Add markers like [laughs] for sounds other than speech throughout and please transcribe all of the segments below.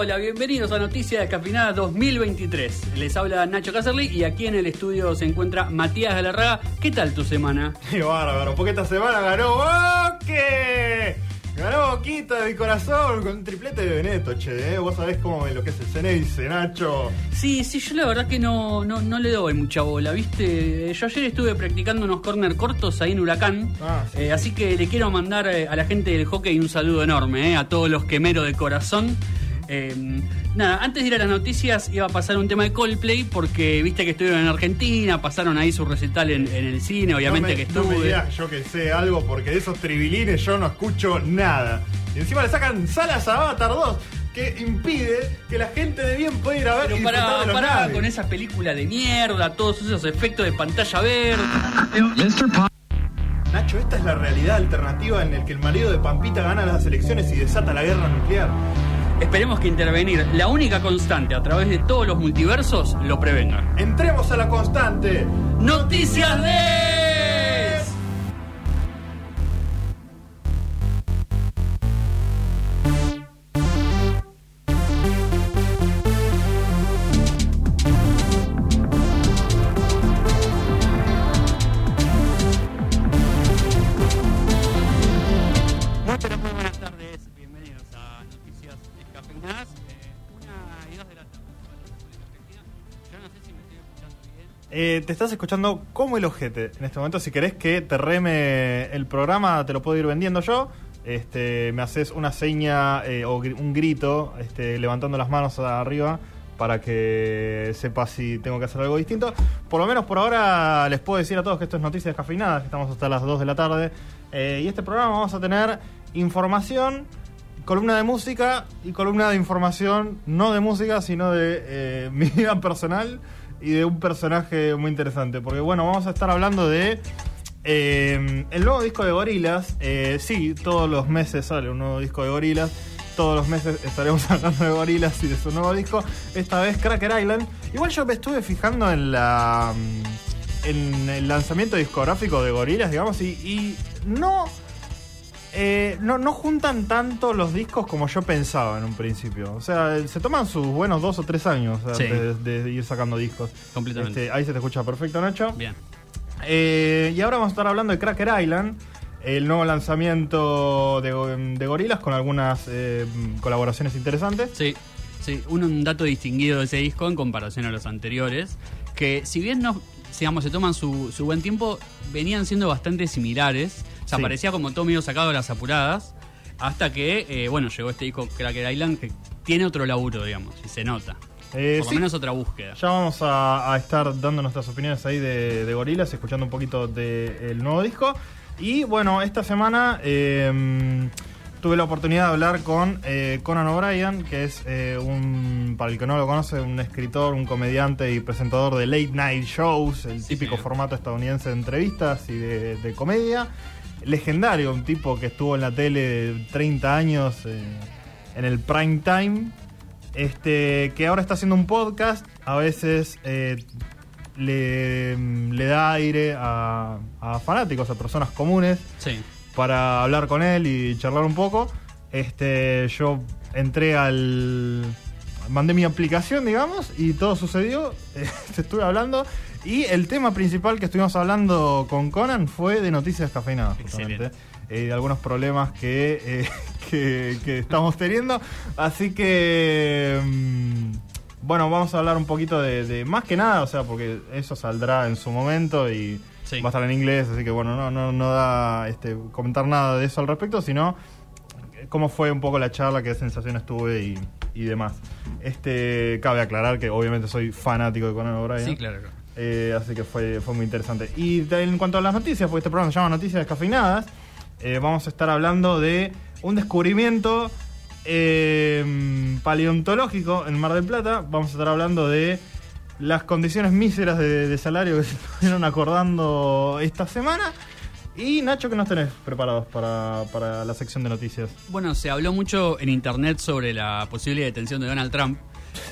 Hola, bienvenidos a Noticias Descafinadas 2023. Les habla Nacho Caserly y aquí en el estudio se encuentra Matías Galarraga. ¿Qué tal tu semana? [laughs] Qué bárbaro, porque esta semana ganó Boque. Ganó Boquita de mi corazón con un triplete de Beneto, che. ¿eh? Vos sabés cómo me lo que es el Ceneice, Nacho. Sí, sí, yo la verdad que no, no, no le doy mucha bola, ¿viste? Yo ayer estuve practicando unos corner cortos ahí en Huracán. Ah, sí. Eh, así que le quiero mandar eh, a la gente del hockey un saludo enorme, eh, a todos los quemeros de corazón. Eh, nada, antes de ir a las noticias iba a pasar un tema de Coldplay porque viste que estuvieron en Argentina, pasaron ahí su recital en, en el cine, obviamente no me, que no me estuve. digas yo que sé algo, porque de esos tribilines yo no escucho nada. Y encima le sacan Salas Avatar 2, que impide que la gente de bien pueda ir a ver Pero y pará, los pará naves. con esa película de mierda, todos esos efectos de pantalla verde. Nacho, esta es la realidad alternativa en la que el marido de Pampita gana las elecciones y desata la guerra nuclear. Esperemos que intervenir, la única constante a través de todos los multiversos, lo prevenga. Entremos a la constante. Noticias de... te estás escuchando como el ojete en este momento. Si querés que te reme el programa, te lo puedo ir vendiendo yo. Este, me haces una seña eh, o un grito este, levantando las manos arriba para que sepas si tengo que hacer algo distinto. Por lo menos por ahora les puedo decir a todos que esto es Noticias Descafeinadas, que estamos hasta las 2 de la tarde. Eh, y este programa vamos a tener información, columna de música y columna de información, no de música, sino de eh, [laughs] mi vida personal y de un personaje muy interesante. Porque bueno, vamos a estar hablando de eh, el nuevo disco de Gorilas. sí, todos los meses sale un nuevo disco de Gorilas. Todos los meses estaremos [laughs] hablando de Gorilas y de su nuevo disco. Esta vez Cracker Island. Igual yo me estuve fijando en la mm, en el lanzamiento discográfico de Gorilas, digamos, y, y no, eh, no no juntan tanto los discos como yo pensaba en un principio. O sea, se toman sus buenos dos o tres años Sí. antes de, de ir sacando discos. Completamente. Este, ahí se te escucha perfecto, Nacho. Bien. Eh, y ahora vamos a estar hablando de Cracker Island, el nuevo lanzamiento de, de Gorilas con algunas eh, colaboraciones interesantes. Sí, sí, un, un dato distinguido de ese disco en comparación a los anteriores, que si bien no, digamos, se toman su, su buen tiempo, venían siendo bastante similares. O sea, Sí. parecía como todo medio sacado de las apuradas, hasta que, eh, bueno, llegó este disco Cracker Island, que tiene otro laburo, digamos, y se nota. Eh, Por lo sí, menos otra búsqueda. Ya vamos a, a estar dando nuestras opiniones ahí de, de Gorilas, escuchando un poquito del nuevo disco. Y bueno, esta semana eh, tuve la oportunidad de hablar con eh, Conan O'Brien, que es eh, un, para el que no lo conoce, un escritor, un comediante y presentador de late night shows, el Sí, típico formato estadounidense de entrevistas y de, de comedia. Legendario, un tipo que estuvo en la tele 30 años eh, en el prime time. Este, que ahora está haciendo un podcast, a veces eh, le, le da aire a, a fanáticos, a personas comunes, Sí. para hablar con él y charlar un poco. Este, yo entré al. Mandé mi aplicación, digamos, y todo sucedió. [laughs] Eh, te estuve hablando. Y el tema principal que estuvimos hablando con Conan fue de noticias cafeinadas, justamente. Eh, de algunos problemas que, eh, [laughs] que, que estamos teniendo. Así que. mm, bueno, vamos a hablar un poquito de, de- Más que nada, o sea, porque eso saldrá en su momento y Sí. va a estar en inglés, así que bueno, no, no, no da este, comentar nada de eso al respecto, sino cómo fue un poco la charla, qué sensaciones tuve y, y demás. Este, cabe aclarar que obviamente soy fanático de Conan O'Brien. Sí, claro. Eh, así que fue, fue muy interesante. Y en cuanto a las noticias, porque este programa se llama Noticias Descafeinadas, eh, vamos a estar hablando de un descubrimiento eh, paleontológico en Mar del Plata. Vamos a estar hablando de las condiciones míseras de, de salario que se [laughs] estuvieron acordando esta semana. Y Nacho, ¿qué nos tenés preparados para, para la sección de noticias? Bueno, se habló mucho en internet sobre la posible detención de Donald Trump,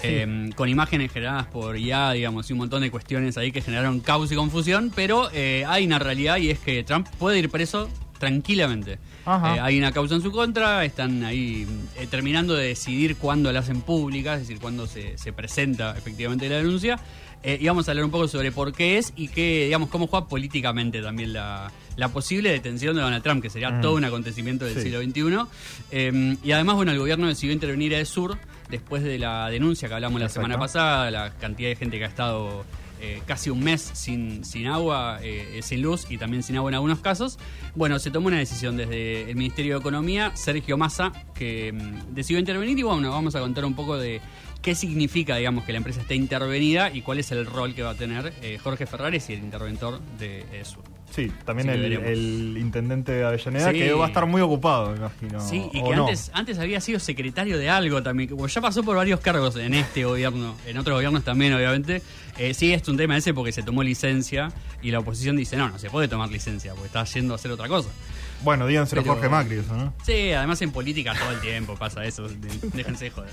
eh, con imágenes generadas por IA, digamos, y un montón de cuestiones ahí que generaron caos y confusión, pero eh, hay una realidad y es que Trump puede ir preso tranquilamente. Eh, hay una causa en su contra, están ahí eh, terminando de decidir cuándo la hacen pública, es decir, cuándo se, se presenta efectivamente la denuncia. Y vamos a hablar un poco sobre por qué es y qué, digamos, cómo juega políticamente también la, la posible detención de Donald Trump, que sería Mm. todo un acontecimiento del Sí. siglo XXI. Eh, y además, bueno, el gobierno decidió intervenir a Sur después de la denuncia que hablamos la semana pasada, la cantidad de gente que ha estado eh, casi un mes sin, sin agua, eh, sin luz y también sin agua en algunos casos. Bueno, se tomó una decisión desde el Ministerio de Economía, Sergio Massa, que mm, decidió intervenir y bueno, vamos a contar un poco de qué significa, digamos, que la empresa esté intervenida y cuál es el rol que va a tener eh, Jorge Ferrares y el interventor de eh, Sur. Sí, también el, intendente de Avellaneda, Sí. que va a estar muy ocupado, me imagino. Sí, y ¿o que no? antes, antes había sido secretario de algo también, como ya pasó por varios cargos en este gobierno, en otros gobiernos también, obviamente. Eh, sí, es un tema ese porque se tomó licencia y la oposición dice, no, no se puede tomar licencia porque está yendo a hacer otra cosa. Bueno, díganselo a Jorge Macri, eso, ¿no? Sí, además en política todo el tiempo pasa eso, déjense de joder.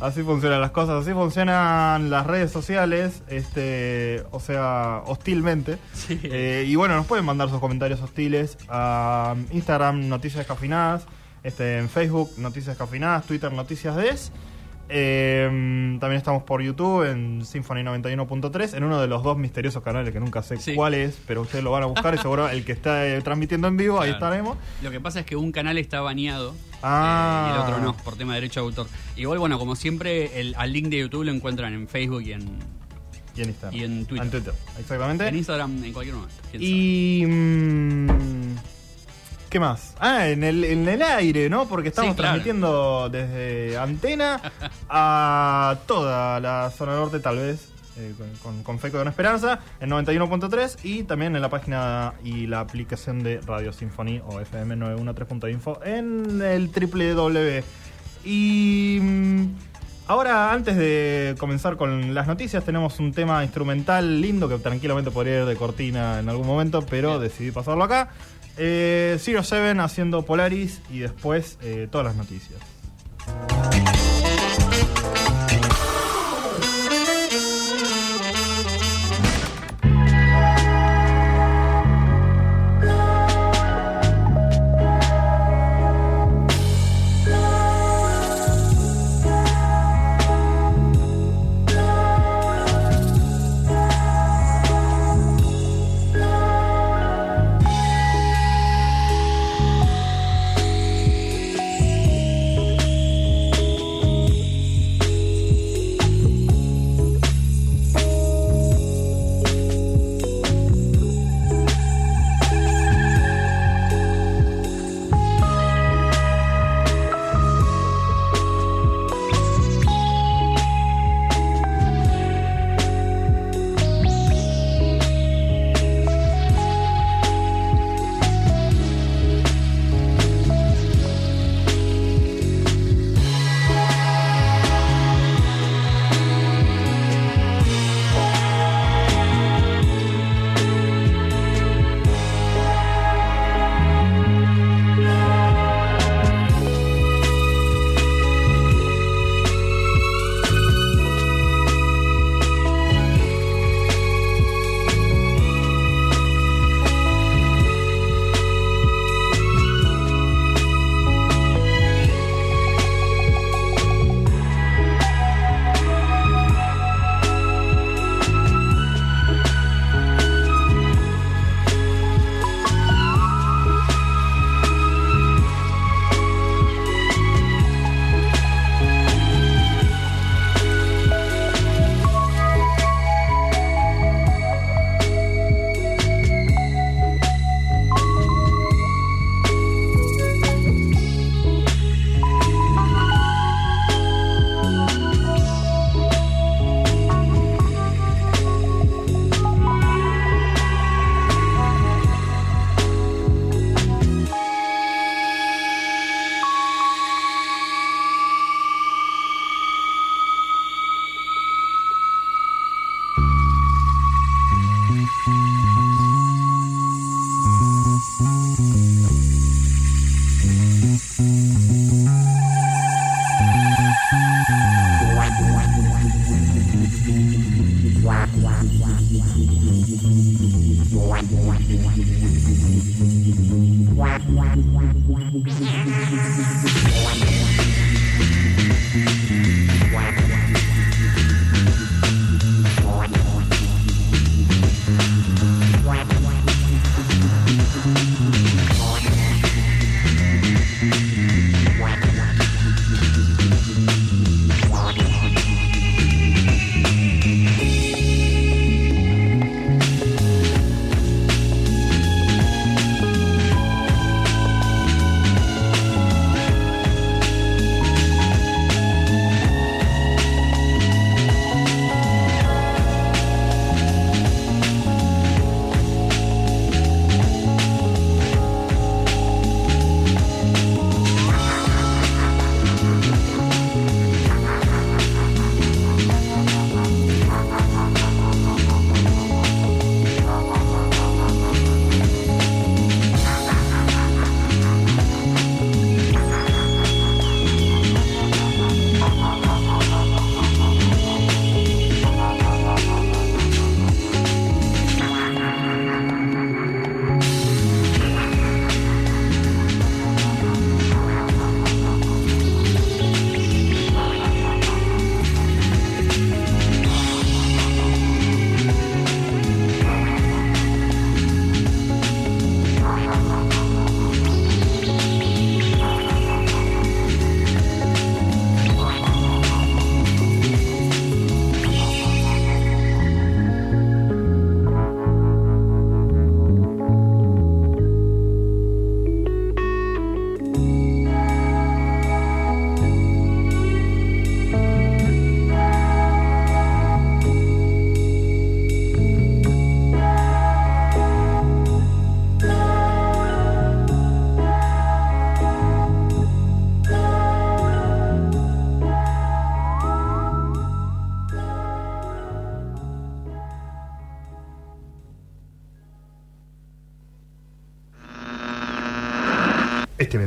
Así funcionan las cosas, así funcionan las redes sociales, este, o sea, hostilmente. Sí. Eh, y bueno, nos pueden mandar sus comentarios hostiles a Instagram Noticias Descafinadas, este, en Facebook Noticias Descafinadas, Twitter Noticias Des. Eh, también estamos por YouTube en Symphony 91.3, en uno de los dos misteriosos canales que nunca sé Sí. cuál es, pero ustedes lo van a buscar y seguro el que está eh, transmitiendo en vivo, ahí estaremos. Lo que pasa es que un canal está baneado Ah. eh, y el otro no, por tema de derecho de autor. Igual, bueno, como siempre, el, al link de YouTube lo encuentran en Facebook y en, Y en Instagram. Y en Twitter. exactamente. en Instagram en cualquier momento. Y. ¿Qué más? Ah, en el, en el aire, ¿no? Porque estamos Sí, claro. transmitiendo desde antena a toda la zona norte, tal vez, eh, con, con, con Feco de una Esperanza, en 91.3 y también en la página y la aplicación de Radio Symphony o FM913.info en el www. Y. mm, Ahora, antes de comenzar con las noticias, tenemos un tema instrumental lindo que tranquilamente podría ir de cortina en algún momento, pero Bien. decidí pasarlo acá. Eh, Zero Seven haciendo Polaris y después eh, todas las noticias.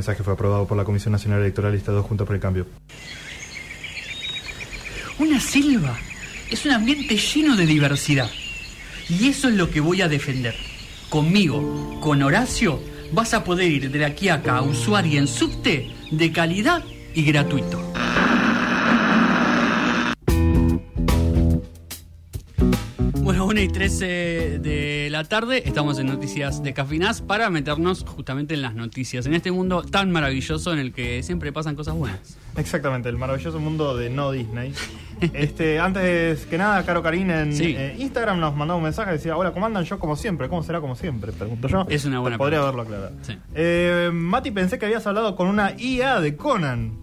Mensaje fue aprobado por la Comisión Nacional Electoral Lista 2 Juntos por el Cambio. Una selva es un ambiente lleno de diversidad. Y eso es lo que voy a defender. Conmigo, con Horacio, vas a poder ir de aquí a acá a usuario en subte de calidad y gratuito. Bueno, 1 y 13 de la tarde estamos en Noticias de Cafinas para meternos justamente en las noticias, en este mundo tan maravilloso en el que siempre pasan cosas buenas. Exactamente, el maravilloso mundo de no Disney. [laughs] Este, antes que nada, Caro Karin en Sí. eh, Instagram nos mandó un mensaje decía, hola, ¿cómo andan? Yo como siempre, ¿cómo será como siempre? Pregunto yo. Es una buena Podría pregunta. haberlo aclarado. Sí. Eh, Mati, pensé que habías hablado con una IA de Conan.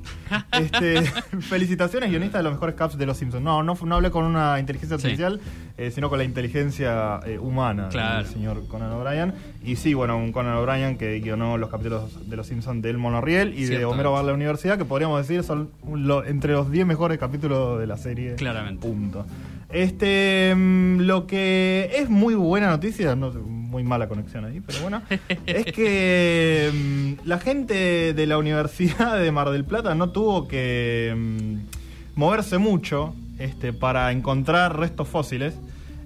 Este, [laughs] felicitaciones, guionista de los mejores caps de Los Simpsons. No, no, hablé con una inteligencia Sí. artificial, eh, sino con la inteligencia eh, humana Claro. del señor Conan O'Brien. Y sí, bueno, un Conan O'Brien que guionó los capítulos de Los Simpsons del Monorriel y de. Homero va a la universidad, que podríamos decir son lo- entre los 10 mejores capítulos de la serie. Claramente. Punto. Este, mm, lo que es muy buena noticia, no, muy mala conexión ahí, pero bueno, [laughs] es que mm, la gente de la Universidad de Mar del Plata no tuvo que mm, moverse mucho este, para encontrar restos fósiles.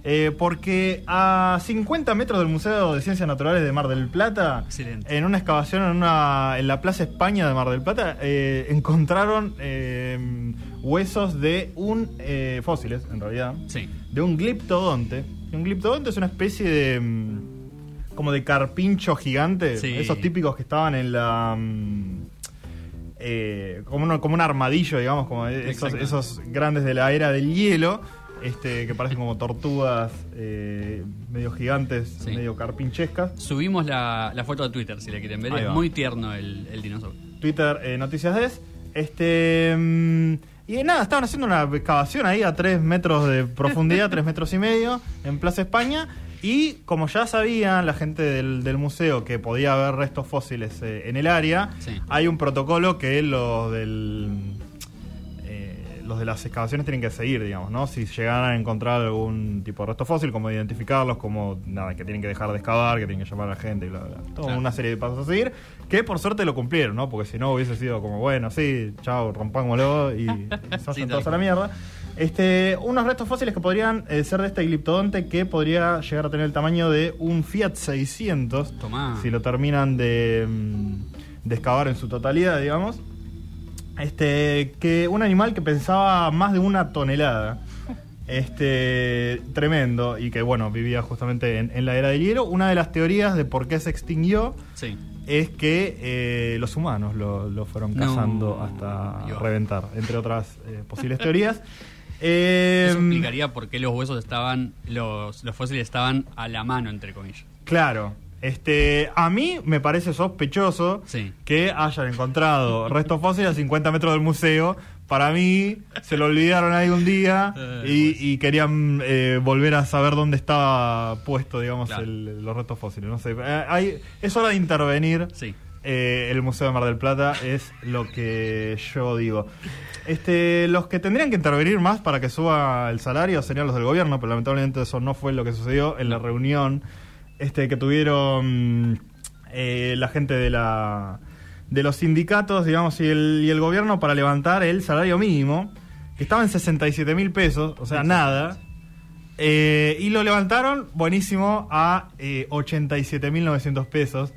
eh, porque a 50 metros del Museo de Ciencias Naturales de Mar del Plata, Excelente. en una excavación en, una, en la Plaza España de Mar del Plata, eh, encontraron eh, huesos de un. eh, fósiles, en realidad. Sí. De un gliptodonte. Un gliptodonte es una especie de. Como de carpincho gigante. Sí. Esos típicos que estaban en la. mm, eh, como, uno- como un armadillo, digamos, como esos, grandes de la era del hielo. Este, que parecen como tortugas eh, medio gigantes, Sí. medio carpinchescas. Subimos la, la foto a Twitter si la quieren ver. Es muy tierno el, el dinosaurio. Twitter eh, Noticias Des. Este. mm, y nada, estaban haciendo una excavación ahí a 3 metros de profundidad, [laughs] 3 metros y medio, en Plaza España. Y como ya sabían la gente del, del museo que podía haber restos fósiles eh, en el área, Sí. hay un protocolo que los del. eh, los de las excavaciones tienen que seguir, digamos, ¿no? Si llegan a encontrar algún tipo de resto fósil, como identificarlos, como nada, que tienen que dejar de excavar, que tienen que llamar a la gente y bla, bla. Toda Claro. una serie de pasos a seguir, que por suerte lo cumplieron, ¿no? Porque si no hubiese sido como, bueno, sí, chao, rompámoslo y, [laughs] se Sí, vayan tal todos a la mierda. Este, unos restos fósiles que podrían eh, ser de este gliptodonte que podría llegar a tener el tamaño de un Fiat 600 Tomá. si lo terminan de, mm, de excavar en su totalidad, digamos. Este, que un animal que pensaba más de una tonelada. Este, tremendo, y que bueno, vivía justamente en, en la era del hielo. Una de las teorías de por qué se extinguió Sí. es que eh, los humanos lo, lo fueron No. cazando hasta reventar, entre otras eh, posibles teorías. [laughs] Eh, Eso explicaría por qué los huesos estaban, los, los fósiles estaban a la mano, entre comillas. Claro. Este, a mí me parece sospechoso Sí. que hayan encontrado restos fósiles a 50 metros del museo. Para mí, se lo olvidaron ahí un día [laughs] Eh, y, pues. y querían eh, volver a saber dónde estaba puesto, digamos, Claro. el- los restos fósiles. No sé. Eh, hay- es hora de intervenir. Sí. Eh, el Museo de Mar del Plata es lo que yo digo. Este, los que tendrían que intervenir más para que suba el salario serían los del gobierno, pero lamentablemente eso no fue lo que sucedió en la reunión este, que tuvieron eh, la gente de la de los sindicatos, digamos, y el, y el gobierno para levantar el salario mínimo, que estaba en 67 mil pesos, o sea, nada. Eh, y lo levantaron, buenísimo, a eh, 87.900 pesos.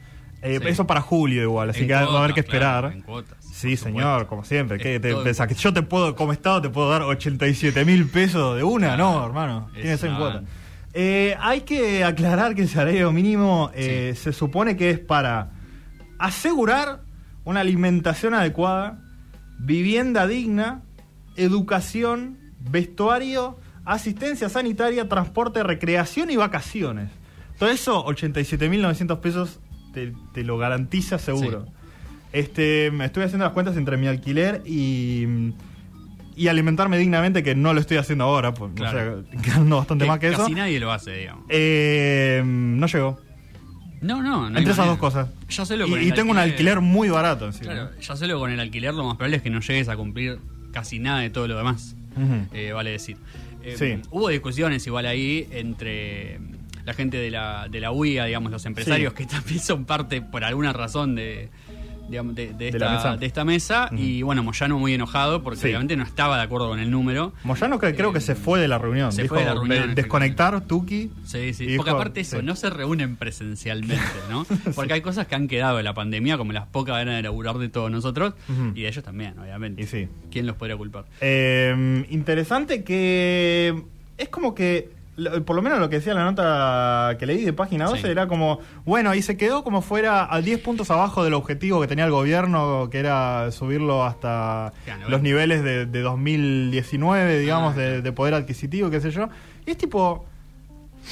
Eh, Sí. Eso para julio igual, así En que va a haber cuotas, que esperar. claro, en cuotas, sí, señor, como siempre. ¿Qué Es te pensás? ¿Que cuotas. yo te puedo, como Estado, te puedo dar 87 mil pesos de una? No, hermano. Tiene que ser en una cuota. banda. Eh, hay que aclarar que el salario mínimo eh, se supone que es para asegurar una alimentación adecuada, vivienda digna, educación, vestuario, asistencia sanitaria, transporte, recreación y vacaciones. Todo eso, 87.900 pesos, te, te lo garantiza seguro. Sí. Este, estoy haciendo las cuentas entre mi alquiler y, y alimentarme dignamente, que no lo estoy haciendo ahora, pues, Claro. o sea, ganando bastante Que más que eso. Casi nadie lo hace, digamos. Eh, no llegó. No, no, no. Entre esas dos cosas. Yo sé lo Y, con y tengo un alquiler muy barato encima. Claro, yo sé lo con el alquiler, lo más probable es que no llegues a cumplir casi nada de todo lo demás. Eh, vale decir. Eh, Sí. Hubo discusiones igual ahí entre la gente de la, de la UIA, digamos, los empresarios, Sí. que [laughs] también son parte, por alguna razón, de, digamos, de, de esta, mesa. de esta mesa. Y bueno, Moyano muy enojado porque Sí. obviamente no estaba de acuerdo con el número. Moyano que, creo que se fue de la reunión. se Dijo, fue de la reunión, "Ve- desconectar, Tuki. Sí, sí. Y Porque dijo- aparte eso, sí. no se reúnen presencialmente, ¿no? [laughs] Porque hay cosas que han quedado de la pandemia, como las pocas ganas de laburar de todos nosotros, y de ellos también, obviamente. Y sí. ¿Quién los podría culpar? Eh, interesante que es como que, por lo menos lo que decía la nota que leí de página 12, Sí. era como, bueno, y se quedó como fuera a 10 puntos abajo del objetivo que tenía el gobierno, que era subirlo hasta los niveles de, de 2019, digamos, Ah, de, poder adquisitivo, qué sé yo. Y es tipo...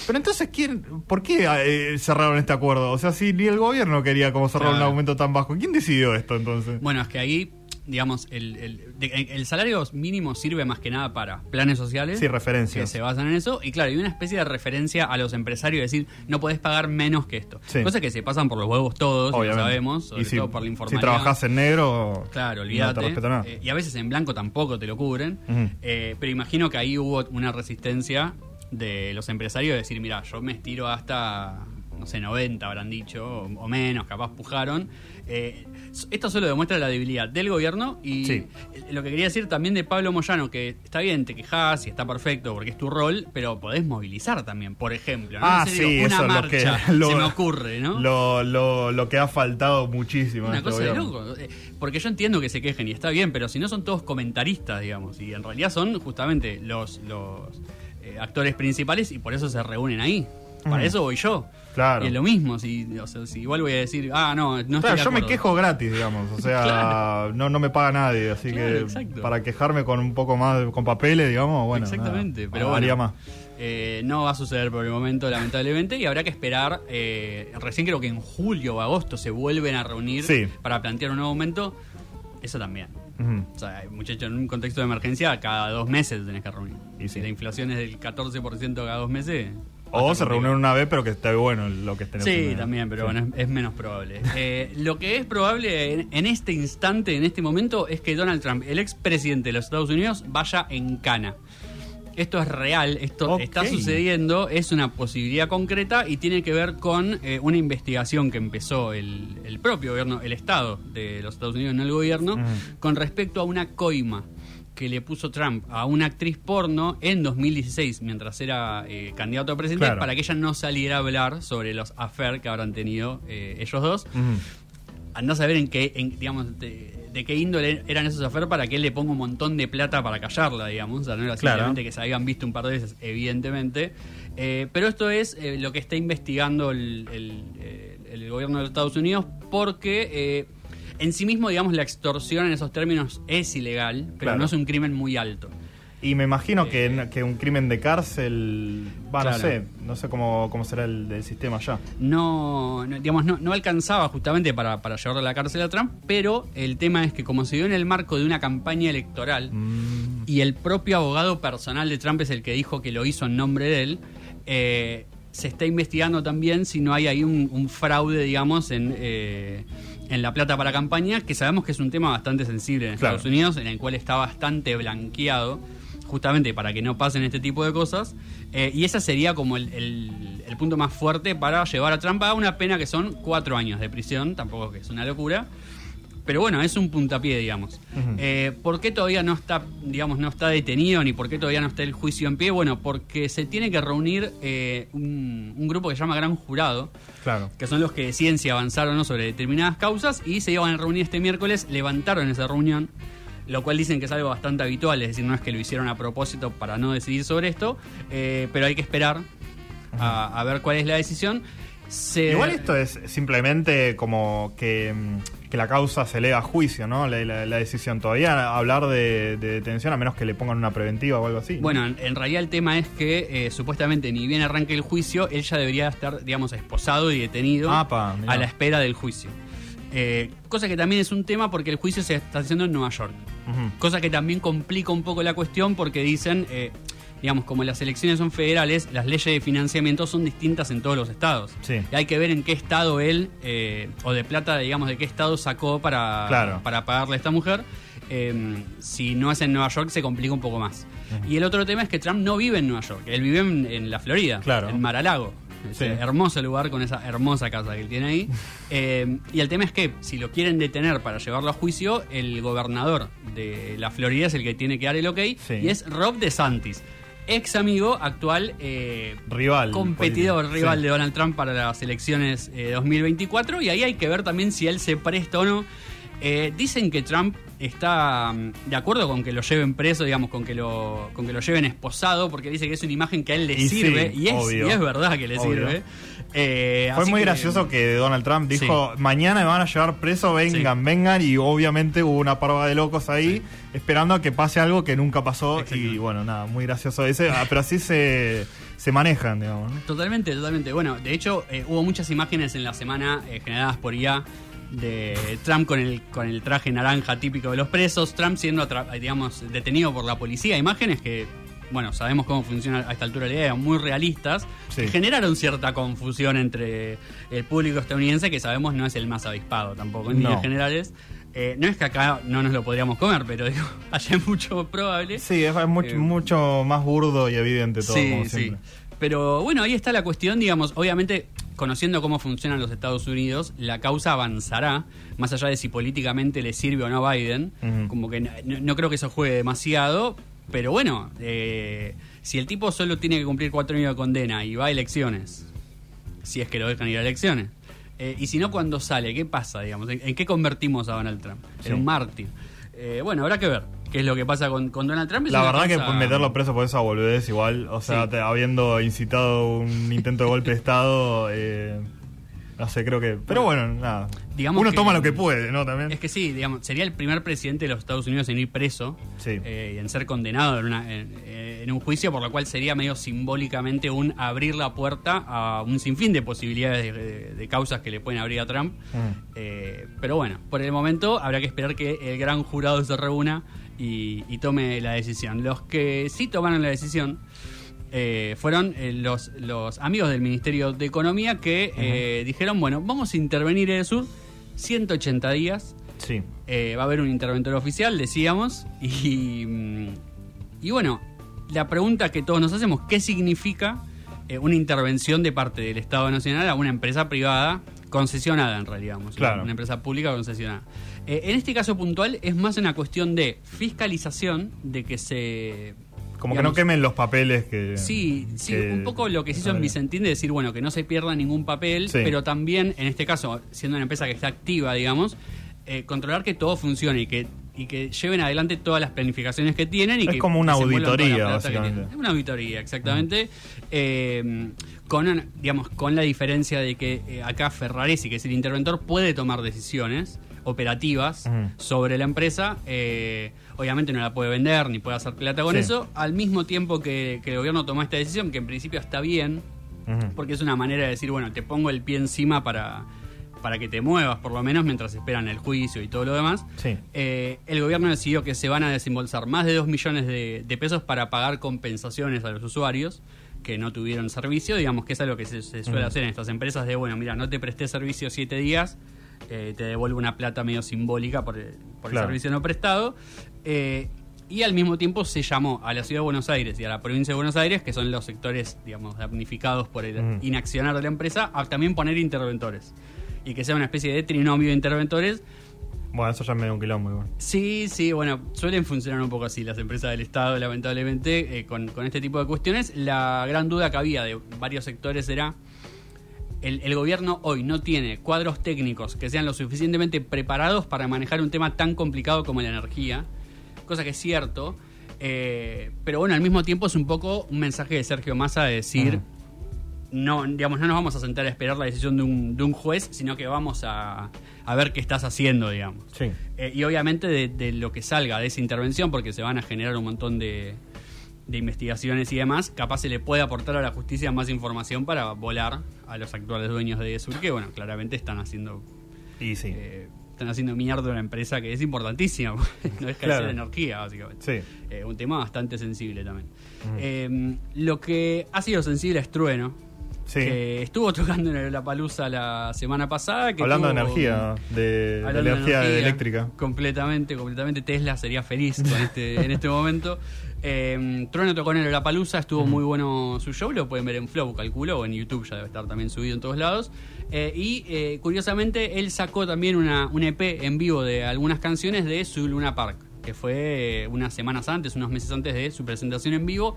Pero entonces, ¿quién, ¿por qué eh, cerraron este acuerdo? O sea, si ni el gobierno quería como cerrar Claro. un aumento tan bajo, ¿quién decidió esto entonces? Bueno, es que ahí, digamos, el, el, el salario mínimo sirve más que nada para planes sociales. Sí, referencias. Que se basan en eso. Y claro, hay una especie de referencia a los empresarios, decir, no podés pagar menos que esto. Sí. Cosas que se pasan por los huevos todos, lo sabemos, sobre y si, todo por la si informalidad. trabajás en negro, Claro, no olvídate. te nada. Eh, y a veces en blanco tampoco te lo cubren. Eh, pero imagino que ahí hubo una resistencia de los empresarios de decir, mira, yo me estiro hasta, no sé, 90 habrán dicho, o, o menos, capaz pujaron. Eh, esto solo demuestra la debilidad del gobierno y Sí. lo que quería decir también de Pablo Moyano, que está bien, te quejas y está perfecto porque es tu rol, pero podés movilizar también, por ejemplo. ¿no? Ah, No sé, sí, digo, una eso es lo que marcha, [laughs] lo- se me ocurre, ¿no? Lo, lo, lo que ha faltado muchísimo. Una este cosa de loco. Eh, Porque yo entiendo que se quejen y está bien, pero si no son todos comentaristas, digamos, y en realidad son justamente los, los eh, actores principales y por eso se reúnen ahí. Para Mm. eso voy yo. Claro. Y es lo mismo, si, o sea, si igual voy a decir, ah, no, no Claro, yo me quejo gratis, digamos. O sea, [laughs] Claro. no, no me paga nadie. Así que exacto. para quejarme con un poco más, con papeles, digamos, bueno. Exactamente, nada, pero bueno, más. eh, no va a suceder por el momento, lamentablemente, y habrá que esperar. eh, recién creo que en julio o agosto se vuelven a reunir Sí. para plantear un nuevo aumento. Eso también. Ujú. O sea, muchachos, en un contexto de emergencia, cada dos meses te tenés que reunir. Y sí. si la inflación es del 14% cada dos meses. O se reúnen una vez, pero que esté bueno lo que estén Sí, también, pero Sí. bueno, es, es menos probable. [laughs] Eh, lo que es probable en, en este instante, en este momento, es que Donald Trump, el expresidente de los Estados Unidos, vaya en cana. Esto es real, esto está sucediendo, es una posibilidad concreta y tiene que ver con eh, una investigación que empezó el, el propio gobierno, el Estado de los Estados Unidos, no el gobierno, con respecto a una coima que le puso Trump a una actriz porno en 2016, mientras era eh, candidato a presidente, Claro. para que ella no saliera a hablar sobre los affairs que habrán tenido eh, ellos dos. Ujú. andás a ver en qué, en, digamos, de, de qué índole eran esos afer para que él le ponga un montón de plata para callarla, digamos. O sea, no era Claro. simplemente que se habían visto un par de veces, evidentemente. Eh, pero esto es lo que está investigando el, el- el gobierno de los Estados Unidos porque en sí mismo, digamos, la extorsión en esos términos es ilegal, pero Claro. no es un crimen muy alto. Y me imagino que, que un crimen de cárcel, va, Claro. no sé, no sé cómo, cómo será el del sistema allá. no, no, digamos, no, no alcanzaba justamente para, para llevarlo a la cárcel a Trump, pero el tema es que como se dio en el marco de una campaña electoral Mm, y el propio abogado personal de Trump es el que dijo que lo hizo en nombre de él, eh, se está investigando también si no hay ahí un, un fraude, digamos, en, eh, en la plata para campaña, que sabemos que es un tema bastante sensible en Claro. Estados Unidos, en el cual está bastante blanqueado justamente para que no pasen este tipo de cosas. Eh, y ese sería como el, el- el punto más fuerte para llevar a Trump a una pena que son cuatro años de prisión, tampoco que es una locura. Pero bueno, es un puntapié, digamos. Eh, ¿Por qué todavía no está, digamos, no está detenido ni por qué todavía no está el juicio en pie? Bueno, porque se tiene que reunir eh, un, un grupo que se llama Gran Jurado, claro. que son los que deciden si avanzar o no sobre determinadas causas y se iban a reunir este miércoles, levantaron esa reunión, lo cual dicen que es algo bastante habitual, es decir, no es que lo hicieron a propósito para no decidir sobre esto, eh, pero hay que esperar a, a ver cuál es la decisión. Se- Igual esto es simplemente como que, mm, que la causa se eleva a juicio, ¿no? La, la- la decisión. Todavía hablar de, de detención, a menos que le pongan una preventiva o algo así. ¿no? Bueno, en, en realidad el tema es que eh, supuestamente ni bien arranque el juicio, él ya debería estar, digamos, esposado y detenido Apa, mirá. a la espera del juicio. Eh, cosa que también es un tema porque el juicio se está haciendo en Nueva York. Cosa que también complica un poco la cuestión porque dicen, eh, digamos, como las elecciones son federales, las leyes de financiamiento son distintas en todos los estados. Sí. Y hay que ver en qué estado él, eh, o de plata, digamos, de qué estado sacó para, Claro. para pagarle a esta mujer. Eh, si no es en Nueva York, se complica un poco más. Y el otro tema es que Trump no vive en Nueva York, él vive en, en la Florida, Claro. en Mar-a-Lago. Sí. hermoso lugar con esa hermosa casa que él tiene ahí. [laughs] Eh, y el tema es que si lo quieren detener para llevarlo a juicio, el gobernador de la Florida es el que tiene que dar el ok. Sí. Y es Rob DeSantis, ex amigo, actual eh, Rival. competidor, político. rival Sí. de Donald Trump para las elecciones eh, 2024. Y ahí hay que ver también si él se presta o no. Eh, dicen que Trump está mm, de acuerdo con que lo lleven preso, digamos, con que lo, con que lo lleven esposado, porque dice que es una imagen que a él le Y sí, sirve. y, es, y es verdad que le Obvio. sirve. Eh, Fue muy que- gracioso que Donald Trump dijo, mañana me van a llevar preso, vengan, vengan, y obviamente hubo una parva de locos ahí esperando a que pase algo que nunca pasó, Exacto. y bueno, nada, muy gracioso ese, ah, pero así se, se manejan, digamos. ¿no? Totalmente, totalmente. Bueno, de hecho, eh, hubo muchas imágenes en la semana eh, generadas por IA de Trump con el, con el traje naranja típico de los presos, Trump siendo, digamos, detenido por la policía. Imágenes que, bueno, sabemos cómo funciona a esta altura la idea, muy realistas, Sí. que generaron cierta confusión entre el público estadounidense, que sabemos no es el más avispado tampoco en No. líneas generales. Eh, no es que acá no nos lo podríamos comer, pero digo, [laughs] allá es mucho probable. Sí, es, mucho, Eh, mucho más burdo y evidente todo, Sí, como sí. siempre. Pero bueno, ahí está la cuestión, digamos, obviamente conociendo cómo funcionan los Estados Unidos, la causa avanzará, más allá de si políticamente le sirve o no a Biden, como que no, no creo que eso juegue demasiado, pero bueno, eh, si el tipo solo tiene que cumplir cuatro años de condena y va a elecciones, si es que lo dejan ir a elecciones, eh, y si no, cuando sale, ¿qué pasa, digamos? ¿En, en qué convertimos a Donald Trump? Sí. En un mártir. Eh, bueno, habrá que ver qué es lo que pasa con, con Donald Trump. Es La verdad que causa- meterlo preso por esa boludez igual, o sea, Sí. te- habiendo incitado un intento de golpe de Estado, eh, no sé, creo que... Pero bueno, nada. Digamos Uno que- toma lo que puede, ¿no? También. Es que sí, digamos, sería el primer presidente de los Estados Unidos en ir preso Sí. eh, y en ser condenado en, una- en- eh, en un juicio, por lo cual sería medio simbólicamente un abrir la puerta a un sinfín de posibilidades de, de- de causas que le pueden abrir a Trump. Mm. Eh, pero bueno, por el momento habrá que esperar que el gran jurado se reúna y, y tome la decisión. Los que sí tomaron la decisión eh, fueron eh, los, los amigos del Ministerio de Economía que eh, dijeron, bueno, vamos a intervenir en el sur 180 días. Sí. Va a haber un interventor oficial, decíamos, y, mm, y bueno, la pregunta que todos nos hacemos, ¿qué significa una intervención de parte del Estado Nacional a una empresa privada concesionada en realidad, Claro. una empresa pública concesionada? Eh, en este caso puntual es más una cuestión de fiscalización, de que se Como que no quemen los papeles que. Sí, sí, un poco lo que se hizo en Vicentín de decir, bueno, que no se pierda ningún papel, pero también, en este caso, siendo una empresa que está activa, digamos, eh, controlar que todo funcione y que y que lleven adelante todas las planificaciones que tienen. Y es como una auditoría, básicamente. Es una auditoría, exactamente. Eh, con, digamos, con la diferencia de que eh, acá Ferraresi, que es el interventor, puede tomar decisiones operativas sobre la empresa. Eh, obviamente no la puede vender ni puede hacer plata con eso. Al mismo tiempo que, el gobierno tomó esta decisión, que en principio está bien, porque es una manera de decir, bueno, te pongo el pie encima para para que te muevas por lo menos mientras esperan el juicio y todo lo demás, eh, el gobierno decidió que se van a desembolsar más de 2 millones de, pesos para pagar compensaciones a los usuarios que no tuvieron servicio, digamos que es algo que se, suele hacer en estas empresas de, bueno, mira, no te presté servicio siete días, eh, te devuelvo una plata medio simbólica por, el, servicio no prestado. Eh, y al mismo tiempo se llamó a la ciudad de Buenos Aires y a la provincia de Buenos Aires, que son los sectores, digamos, damnificados por el inaccionar de la empresa, a también poner interventores y que sea una especie de trinomio de interventores. Bueno, eso ya me da un quilombo igual. Sí, sí, bueno, suelen funcionar un poco así las empresas del Estado, lamentablemente, eh, con, este tipo de cuestiones. La gran duda que había de varios sectores era, el, el, gobierno hoy no tiene cuadros técnicos que sean lo suficientemente preparados para manejar un tema tan complicado como la energía, cosa que es cierto, eh, pero bueno, al mismo tiempo es un poco un mensaje de Sergio Massa de decir no, digamos, no nos vamos a sentar a esperar la decisión de un, de un juez, sino que vamos a, a, ver qué estás haciendo, digamos. Sí. Eh, y obviamente de, lo que salga de esa intervención, porque se van a generar un montón de, de, investigaciones y demás, capaz se le puede aportar a la justicia más información para volar a los actuales dueños de Sur, que bueno, claramente están haciendo... Y sí. Eh, están haciendo mierda una empresa que es importantísima, [laughs] no es carecer de energía, básicamente. Sí. Eh, un tema bastante sensible también. lo que ha sido sensible es Trueno, que estuvo [laughs] tocando en la palusa la semana pasada. Hablando de energía, de, energía, eléctrica. Completamente, completamente. Tesla sería feliz este, en este momento. Eh, Trueno tocó en la palusa, estuvo muy bueno su show, lo pueden ver en Flow, calculo, o en YouTube, ya debe estar también subido en todos lados. Eh, y eh, curiosamente, él sacó también una, un EP en vivo de algunas canciones de su Luna Park, que fue unas semanas antes, unos meses antes de su presentación en vivo.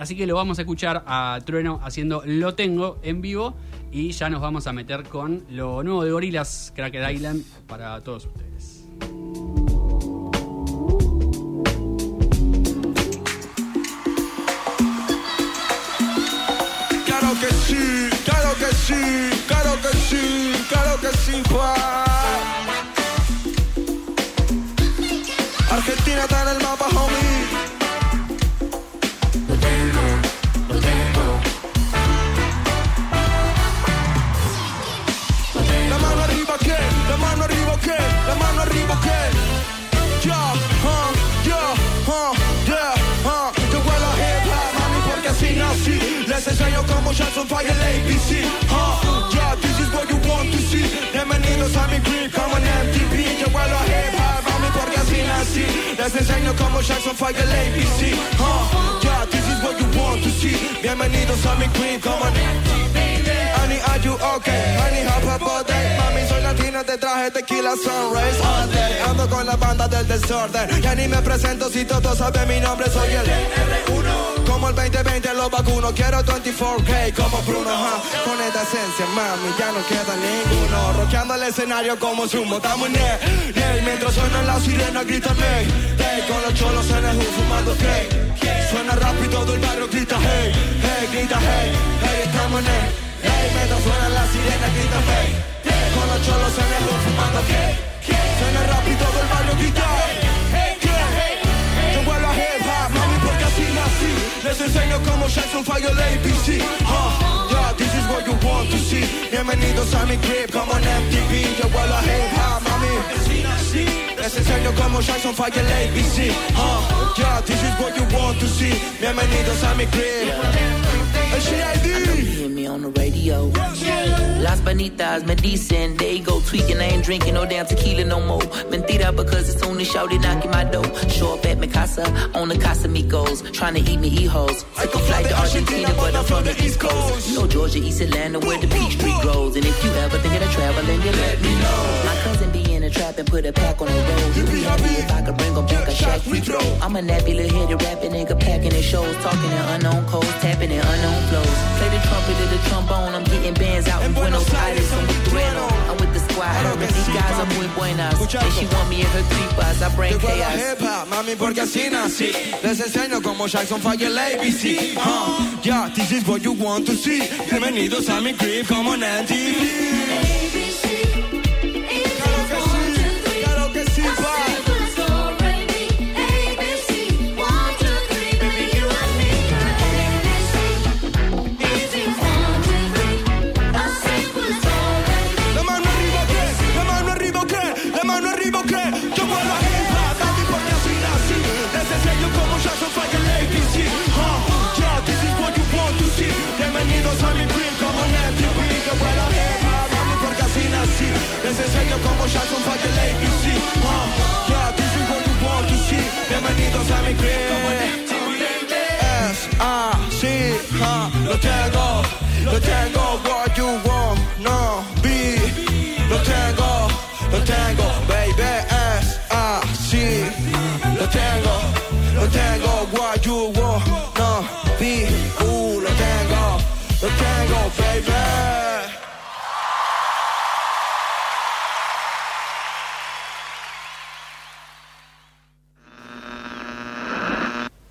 Así que lo vamos a escuchar a Trueno haciendo Lo Tengo en vivo y ya nos vamos a meter con lo nuevo de Gorilas Cracked Island para todos ustedes. Claro que sí, claro que sí, claro que sí, claro que sí, Argentina está en el mapa, homie. Cómo ya son fire ABC. Uh, yeah, this is what you want to see. Bienvenidos a mi creep, como en MTV. Yo vuelo hip hop, mami, porque así nací. Les enseño cómo ya son fire ABC. Uh, yeah, this is what you want to see. Bienvenidos a mi creep, como en MTV. Honey, are you okay? Honey, hop up day. Mami, te traje tequila sunrise all day. Ando con la banda del desorden. Ya ni me presento si todos saben mi nombre, soy el R1. Como el 2020 los vacuno, quiero 24K como Bruno? Con esta esencia, mami, ya no queda ninguno. Roqueando el escenario como Zumbo, estamos en el, Mientras suena la sirena, grita hey, hey. Con los cholos en el fumando cake. Suena rápido, todo el barrio grita hey, hey, grita hey, hey, estamos en el Hey, mientras suena la sirena, grita hey, Con los cholos en el fumando hey, Suena rápido todo el barrio grita hey, Yo vuelvo a hip hop, mami, porque así nací Les enseño cómo Jackson falló el ABC uh, Yeah, this is what you want to see. Bienvenidos a mi crib, como en MTV Yo vuelvo a hip hop, mami Les enseño cómo Jackson falla el ABC uh, Yeah, this is what you want to see. Bienvenidos a mi crib I know you hear me on the radio. Las Bonitas, Medicine, they go tweaking. I ain't drinking no damn tequila no more. Mentira because it's only shouty knocking my door. Show up at my casa on the Casa Casamigos, trying to eat me e-hoes. Took a flight to Argentina, but I'm from the East Coast. You know Georgia, East Atlanta, where the Peach Tree grows. And if you ever think of traveling, you let me know. My cousin be trap and put a pack on the road. He'd be happy if I could bring him back a shack free throw. I'm a nappy little headed rapping nigga, pack packing in shows, talking in unknown codes, tapping in unknown flows. Play the trumpet or the trombone, I'm getting bands out in Buenos Aires. I'm with I'm with the squad. Her and these guys are muy buenas. And she want me in her tripas, I bring chaos. hip hop, mami, porque así nací. Les enseño como Jackson falla el ABC. Huh? yeah, this is what you want to see. Bienvenidos a mi crib como en MTV.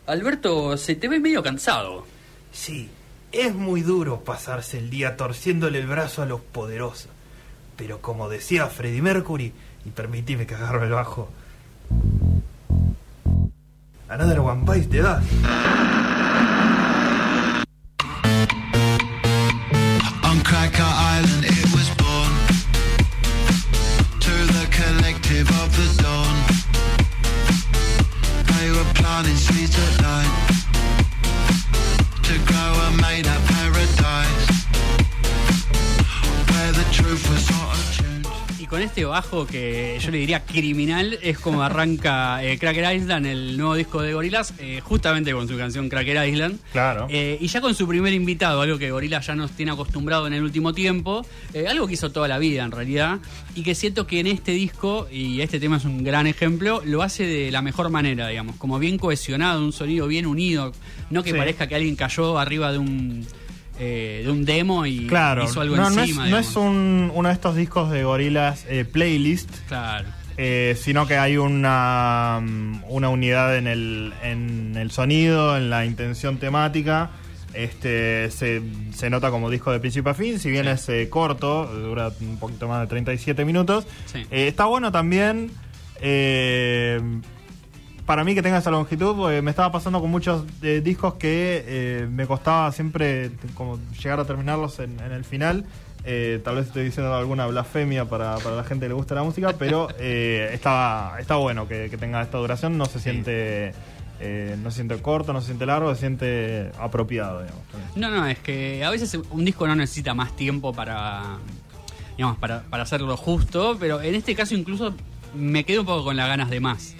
Alberto, se te ve medio cansado. Sí, es muy duro pasarse el día torciéndole el brazo a los poderosos. Pero como decía Freddie Mercury, y permitime que agarro el bajo. Another one bites the dust. On Cracker Island it was born To the collective of the dawn They were con este bajo que yo le diría criminal, es como arranca eh, Cracker Island, el nuevo disco de Gorillaz, eh, justamente con su canción Cracker Island. Claro. Eh, y ya con su primer invitado, algo que Gorillaz ya nos tiene acostumbrado en el último tiempo, eh, algo que hizo toda la vida en realidad, y que siento que en este disco, y este tema es un gran ejemplo, lo hace de la mejor manera, digamos, como bien cohesionado, un sonido bien unido, no que Sí. parezca que alguien cayó arriba de un... eh, de un demo y Claro, hizo algo no, no encima. es, no es un, uno de estos discos de gorilas eh, playlist, Claro. eh, sino que hay una, mm, una unidad en el, en el sonido, en la intención temática. Este se, se nota como disco de principio a fin, si bien Sí. es eh, corto, dura un poquito más de 37 minutos. Sí. Eh, está bueno también. eh, para mí que tenga esa longitud, porque me estaba pasando con muchos eh, discos que eh, me costaba siempre como llegar a terminarlos en, en el final. Eh, tal vez estoy diciendo alguna blasfemia para, para la gente que le gusta la música, pero [laughs] eh, está, está bueno que, que tenga esta duración. No se siente eh, no se siente corto, no se siente largo, se siente apropiado. Digamos. No, no, es que a veces un disco no necesita más tiempo para, digamos, para, para hacerlo justo, pero en este caso incluso me quedo un poco con las ganas de más.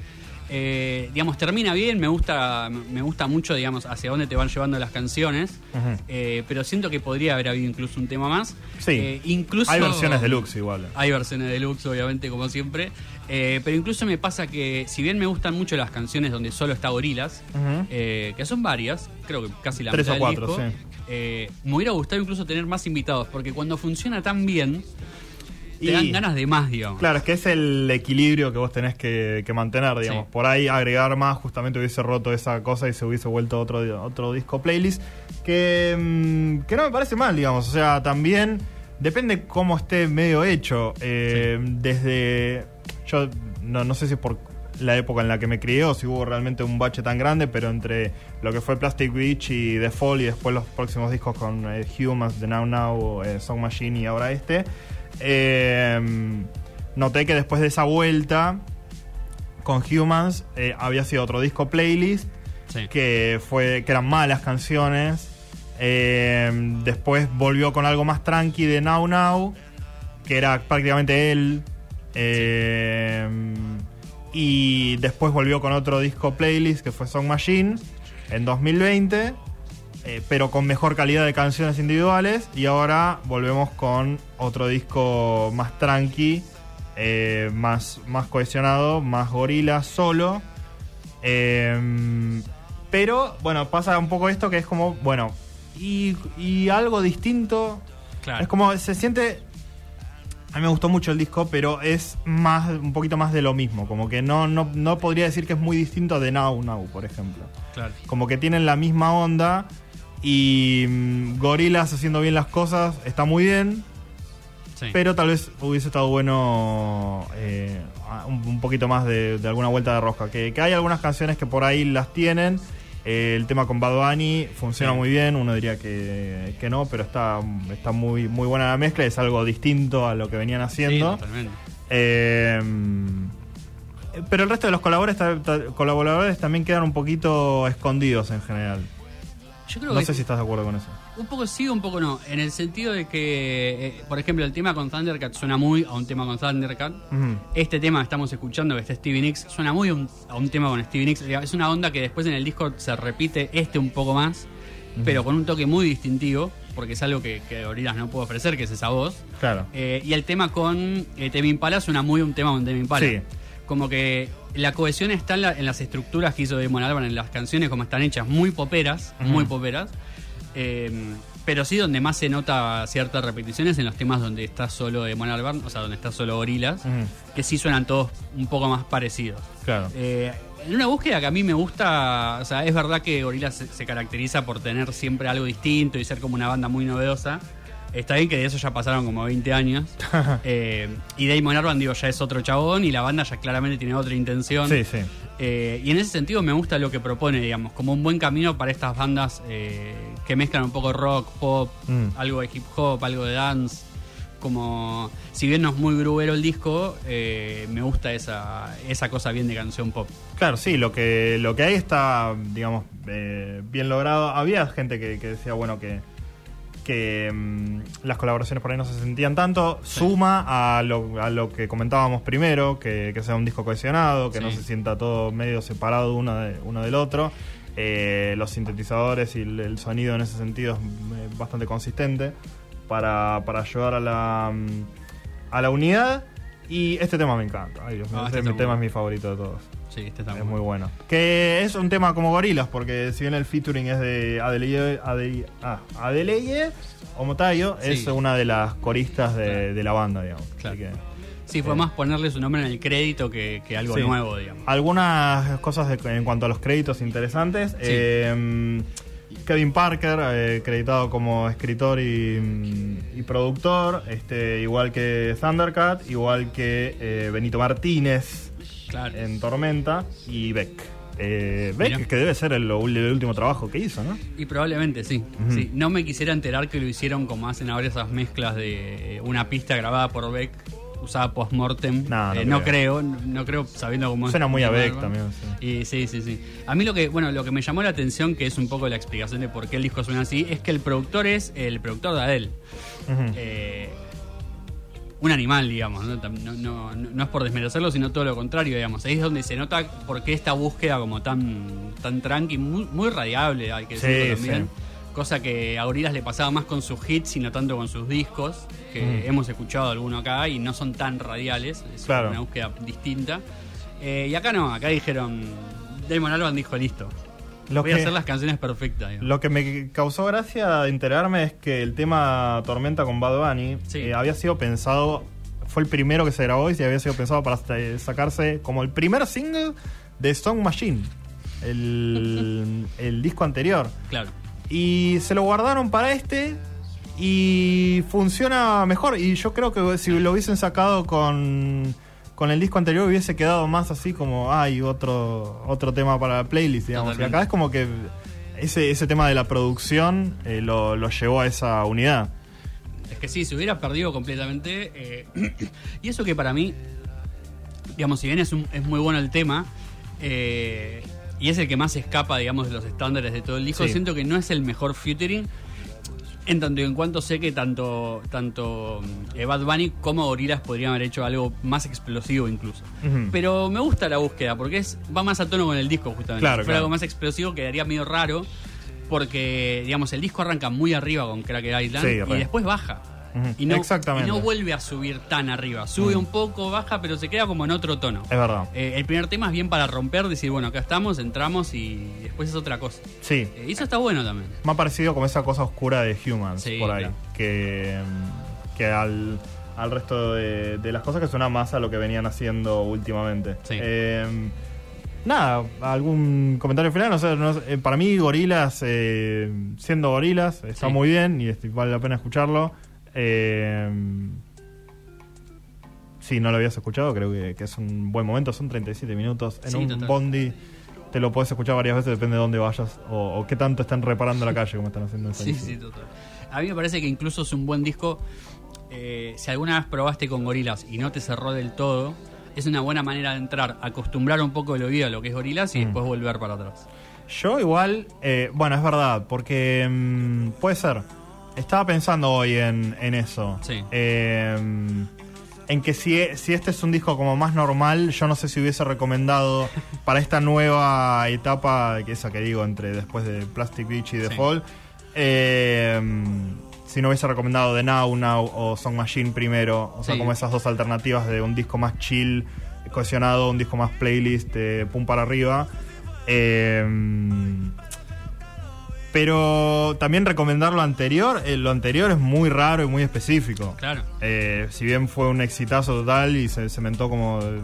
Eh, digamos, termina bien, me gusta, me gusta mucho, digamos, hacia dónde te van llevando las canciones, eh, pero siento que podría haber habido incluso un tema más. Sí. Eh, incluso Hay versiones deluxe igual. Hay versiones deluxe, obviamente, como siempre. Eh, pero incluso me pasa que, si bien me gustan mucho las canciones donde solo está Gorilas, que son varias, creo que casi la Tres mitad o del cuatro, disco, sí. me hubiera gustado incluso tener más invitados, porque cuando funciona tan bien, te Y- dan ganas de más, digamos. Claro, es que es el equilibrio que vos tenés que, que mantener, digamos. Sí. Por ahí agregar más, justamente hubiese roto esa cosa y se hubiese vuelto otro, otro disco playlist. Que, mm, que no me parece mal, digamos. O sea, también depende cómo esté medio hecho. Eh, Desde. Yo no, no sé si es por la época en la que me crié o si hubo realmente un bache tan grande, pero entre lo que fue Plastic Beach y The Fall y después los próximos discos con eh, Humans, The Now Now, eh, Song Machine y ahora este, eh, noté que después de esa vuelta con Humans eh, había sido otro disco playlist Sí. que fue que eran malas canciones. Eh, después volvió con algo más tranqui de Now Now, que era prácticamente él. Eh, y después volvió con otro disco playlist que fue Song Machine en 2020, eh, pero con mejor calidad de canciones individuales. Y ahora volvemos con otro disco más tranqui, eh, más, más cohesionado, más gorila solo. Eh, Pero, bueno, pasa un poco esto que es como, bueno, y, y algo distinto. Claro. Es como, se siente... A mí me gustó mucho el disco, pero es más un poquito más de lo mismo. Como que no, no, no podría decir que es muy distinto de Now Now, por ejemplo. Claro. Como que tienen la misma onda y mm, Gorilas haciendo bien las cosas está muy bien, Sí. pero tal vez hubiese estado bueno eh, un, un poquito más de, de alguna vuelta de rosca. Que, que hay algunas canciones que por ahí las tienen. Eh, el tema con Bad Bunny funciona Sí. muy bien, uno diría que, que no, pero está, está muy, muy buena la mezcla, es algo distinto a lo que venían Sí, haciendo. totalmente. Eh, pero el resto de los colaboradores también quedan un poquito escondidos en general. Yo creo No que sé si estás de acuerdo con eso. un poco sí, un poco no. En el sentido de que, eh, por ejemplo, el tema con Thundercat suena muy a un tema con Thundercat. Ujú. Este tema que estamos escuchando, que está Stevie Nicks, suena muy a un, a un tema con Stevie Nicks. Es una onda que después en el disco se repite este un poco más, pero con un toque muy distintivo, porque es algo que, que Gorillaz no puede ofrecer, que es esa voz. Claro. Eh, y el tema con eh, Tame Impala suena muy a un tema con Tame Impala. Sí. Como que la cohesión está en, la- en las estructuras que hizo Damon Albarn en las canciones, como están hechas, muy poperas, muy poperas. Eh, pero sí donde más se nota ciertas repeticiones en los temas donde está solo Damon Albarn, o sea, donde está solo Gorilas, que sí suenan todos un poco más parecidos. Claro. Eh, en una búsqueda que a mí me gusta, o sea, es verdad que Gorillaz se, se caracteriza por tener siempre algo distinto y ser como una banda muy novedosa. Está bien que de eso ya pasaron como 20 años. [laughs] Eh, y Damon Albarn, digo, ya es otro chabón y la banda ya claramente tiene otra intención. Sí, sí. Eh, y en ese sentido me gusta lo que propone, digamos, como un buen camino para estas bandas eh, que mezclan un poco rock, pop, Mm. algo de hip hop, algo de dance. Como, si bien no es muy grubero el disco, me gusta esa, esa cosa bien de canción pop. Claro, sí, lo que, lo que hay está, digamos, bien logrado. Había gente que, que decía, bueno, que, que mm, las colaboraciones por ahí no se sentían tanto. Suma a lo, a lo que comentábamos primero, que, que sea un disco cohesionado, que no se sienta todo medio separado uno, de, uno del otro. Eh, los sintetizadores y el, el sonido en ese sentido es eh, bastante consistente para, para ayudar a la, mm, a la unidad. Y este tema me encanta. Ay, Dios Ah, este este tema es mi favorito de todos. Sí, este está Es muy bueno. Que es un tema como gorilas, porque si bien el featuring es de Adelaide, Adelaide, ah, Adelaide Omotayo, Sí. es una de las coristas de, Claro. de la banda, digamos. Claro. Así que, Sí, fue Eh. más ponerle su nombre en el crédito que, que algo Sí. nuevo, digamos. algunas cosas de- en cuanto a los créditos interesantes. Eh, Kevin Parker, eh, acreditado como escritor y, mm, y productor, este, igual que Thundercat, igual que eh, Benito Martínez Claro. en Tormenta y Beck. Eh, Beck, Mirá. que debe ser el, el último trabajo que hizo, ¿no? Y probablemente sí. No me quisiera enterar que lo hicieron como hacen ahora esas mezclas de una pista grabada por Beck, usada post-mortem. No, no Eh, no creo. no creo sabiendo cómo es. Suena muy a Beck también, sí. Y sí, sí, sí. A mí lo que, bueno, lo que me llamó la atención, que es un poco la explicación de por qué el disco suena así, es que el productor es el productor de Adele. Eh, un animal, digamos, ¿no? No, no- es por desmerecerlo, sino todo lo contrario, digamos. Ahí es donde se nota por qué esta búsqueda como tan, tan tranqui, muy, muy radiable, hay que Sí, decirlo también. sí. Cosa que a Gorillaz le pasaba más con sus hits y no tanto con sus discos, que Mm. hemos escuchado alguno acá y no son tan radiales, es Claro. una búsqueda distinta. Eh, y acá no, acá dijeron, Damon Albarn dijo listo. Lo Voy que- a hacer las canciones perfectas. digamos. Lo que me causó gracia de enterarme es que el tema Tormenta con Bad Bunny Sí. eh, había sido pensado, fue el primero que se grabó y se había sido pensado para sa- sacarse como el primer single de Song Machine, el, [laughs] el disco anterior. Claro. Y se lo guardaron para este y funciona mejor. Y yo creo que si lo hubiesen sacado con, con el disco anterior hubiese quedado más así como, hay otro, otro tema para la playlist, digamos. Y acá es como que ese, ese tema de la producción eh, lo, lo llevó a esa unidad. Es que sí, se hubiera perdido completamente. eh, [clears throat] y eso que para mí, digamos, si bien es, un- es muy bueno el tema, eh, y es el que más escapa, digamos, de los estándares de todo el disco, Sí. siento que no es el mejor featuring. En tanto y en cuanto sé que tanto, tanto eh, Bad Bunny como Gorillaz podrían haber hecho algo más explosivo incluso. Pero me gusta la búsqueda porque es va más a tono con el disco justamente. Claro, si fuera claro. algo más explosivo quedaría medio raro porque digamos el disco arranca muy arriba con Cracker Island Sí, y después baja. Y, no, exactamente. y no vuelve a subir tan arriba. Sube un poco, baja, pero se queda como en otro tono. Es verdad. Eh, el primer tema es bien para romper, decir, bueno, acá estamos, entramos y después es otra cosa. Sí. Eh, y eso está bueno también. Me ha parecido como esa cosa oscura de Humans Sí, por ahí. claro. Que, que al, al resto de, de las cosas que suena más a lo que venían haciendo últimamente. Sí. Eh, nada, algún comentario final. No sé, no sé, eh, para mí, Gorilas, eh, siendo Gorilas, está Sí. muy bien y vale la pena escucharlo. Eh, si no lo habías escuchado, creo que, que es un buen momento. Son 37 minutos en Sí, un total. bondi. Te lo puedes escuchar varias veces, depende de dónde vayas o, o qué tanto están reparando la [laughs] calle, como están haciendo en Sí, sí, total. A mí me parece que incluso es un buen disco. eh, si alguna vez probaste con gorilas y no te cerró del todo, es una buena manera de entrar, acostumbrar un poco el oído a lo que es gorilas y Mm. después volver para atrás. Yo igual, eh, bueno, es verdad, porque mm, puede ser. Estaba pensando hoy en, en eso. Sí. Eh, en que si, si este es un disco como más normal, yo no sé si hubiese recomendado [laughs] para esta nueva etapa, que esa que digo, entre después de Plastic Beach y The Sí. Fall, eh, si no hubiese recomendado The Now Now o Song Machine primero, o sea, Sí. como esas dos alternativas de un disco más chill, cohesionado, un disco más playlist, de pum para arriba. Eh, pero también recomendar lo anterior. eh, lo anterior es muy raro y muy específico. Claro. Eh, si bien fue un exitazo total y se cementó como eh,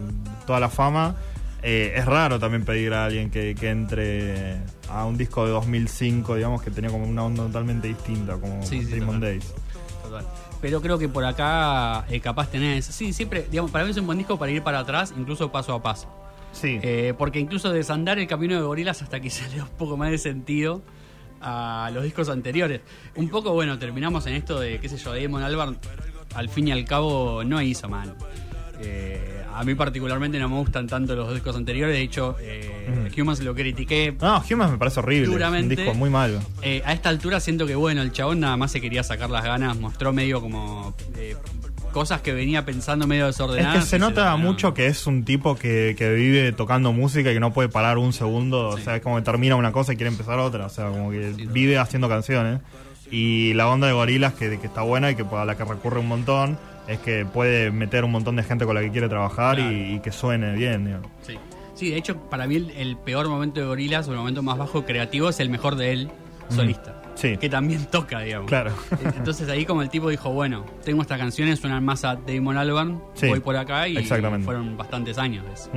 toda la fama, eh, es raro también pedir a alguien que, que entre a un disco de 2005, digamos, que tenía como una onda totalmente distinta, como Sí, sí, Demon total. Days. Total. Pero creo que por acá capaz tenés. Sí, siempre, digamos, para mí es un buen disco para ir para atrás, incluso paso a paso. Sí. Porque incluso desandar el camino de gorilas hasta quizá le da un poco más de sentido a los discos anteriores. Un poco, bueno, terminamos en esto de, qué sé yo, Damon Albarn, al fin y al cabo no hizo mal. Eh, a mí particularmente no me gustan tanto los discos anteriores, de hecho, eh, Humans lo critiqué. no, Humans me parece horrible. Duramente. Un disco muy malo. Eh, a esta altura siento que, bueno, el chabón nada más se quería sacar las ganas, mostró medio como eh, cosas que venía pensando medio Es desordenadas. que se nota mucho que es un tipo que, que vive tocando música y que no puede parar un segundo. O sea, es como que termina una cosa y quiere empezar otra. O sea, como que vive haciendo canciones. Y la onda de gorilas que, que está buena y que a la que recurre un montón es que puede meter un montón de gente con la que quiere trabajar Claro. y, y que suene bien. digamos. Sí. Sí, de hecho, para mí el, el peor momento de Gorilas, o el momento más bajo creativo, es el mejor de él, solista. Sí. Que también toca, digamos. Claro. Entonces ahí como el tipo dijo, bueno, tengo estas canciones, suenan más a Damon Albarn, Sí, voy por acá y fueron bastantes años de eso.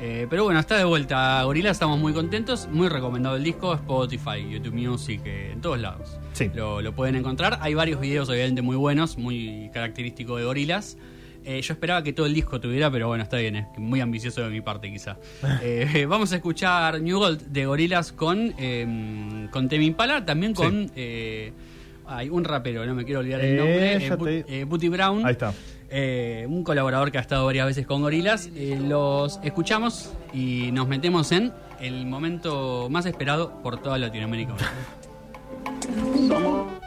Eh, pero bueno, está de vuelta Gorila, estamos muy contentos, muy recomendado el disco, Spotify, YouTube Music, eh, en todos lados. Sí. Lo, lo pueden encontrar. Hay varios videos obviamente muy buenos, muy característicos de Gorilas. Eh, yo esperaba que todo el disco tuviera, pero bueno, está bien, es muy ambicioso de mi parte quizá. [laughs] Eh, vamos a escuchar New Gold de Gorilas con, eh, con Temi Impala, también con... eh, hay un rapero, no me quiero olvidar el Eh, nombre, te- eh, Booty Brown. Ahí está. Eh, un colaborador que ha estado varias veces con Gorilas. Eh, los escuchamos y nos metemos en el momento más esperado por toda Latinoamérica. But [laughs]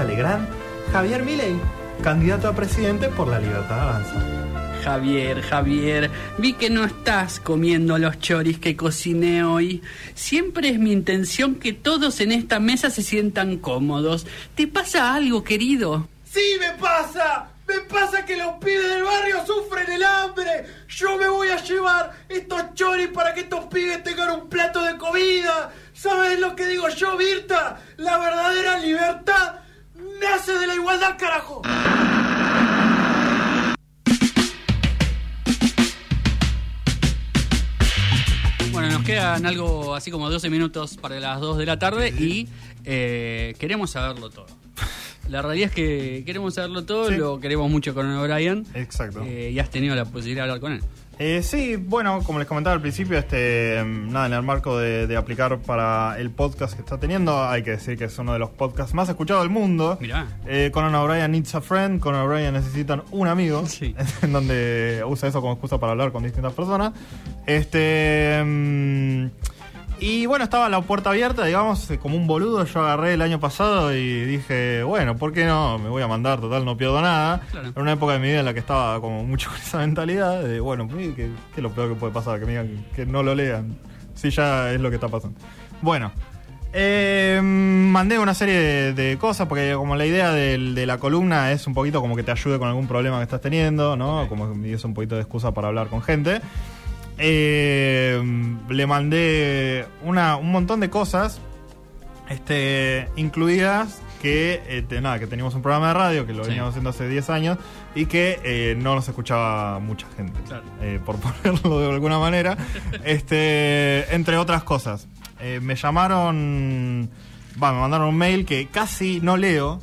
Mirta Legrand, Javier Milei, candidato a presidente por la Libertad Avanza. Javier, Javier, vi que no estás comiendo los choris que cociné hoy. Siempre es mi intención que todos en esta mesa se sientan cómodos. ¿Te pasa algo, querido? ¡Sí me pasa! ¡Me pasa que los pibes del barrio sufren el hambre! Yo me voy a llevar estos choris para que estos pibes tengan un plato de comida. ¿Sabes lo que digo yo, Virta? La verdadera libertad nace de la igualdad, carajo. Bueno, nos quedan algo así como 12 minutos para las 2 de la tarde y eh, queremos saberlo todo. La realidad es que queremos saberlo todo, Sí. lo queremos mucho con O'Brien Exacto. eh, y has tenido la posibilidad de hablar con él. Eh, sí, bueno, como les comentaba al principio, este, mm, nada, en el marco de, de aplicar para el podcast que está teniendo, hay que decir que es uno de los podcasts más escuchados del mundo. Mirá. Eh, Conan O'Brien needs a friend, Conan O'Brien necesitan un amigo, [laughs] Sí. [laughs] en donde usa eso como excusa para hablar con distintas personas. Este. mm, y bueno, estaba la puerta abierta, digamos, eh, como un boludo. Yo agarré el año pasado y dije, bueno, ¿por qué no? Me voy a mandar, total, no pierdo nada. Claro. Era una época de mi vida en la que estaba como mucho con esa mentalidad de, bueno, ¿qué, qué es lo peor que puede pasar? Que me digan que no lo lean. Sí, ya es lo que está pasando. Bueno, eh, mandé una serie de, de cosas porque como la idea de la columna es un poquito como que te ayude con algún problema que estás teniendo, ¿no? Como que es un poquito de excusa para hablar con gente. Eh, le mandé una, un montón de cosas, este, incluidas que, eh, te- nada, que teníamos un programa de radio que lo Sí. veníamos haciendo hace 10 años y que eh, no nos escuchaba mucha gente, Claro. eh, por [laughs] ponerlo de alguna manera. este, entre otras cosas, me llamaron, va, me mandaron un mail que casi no leo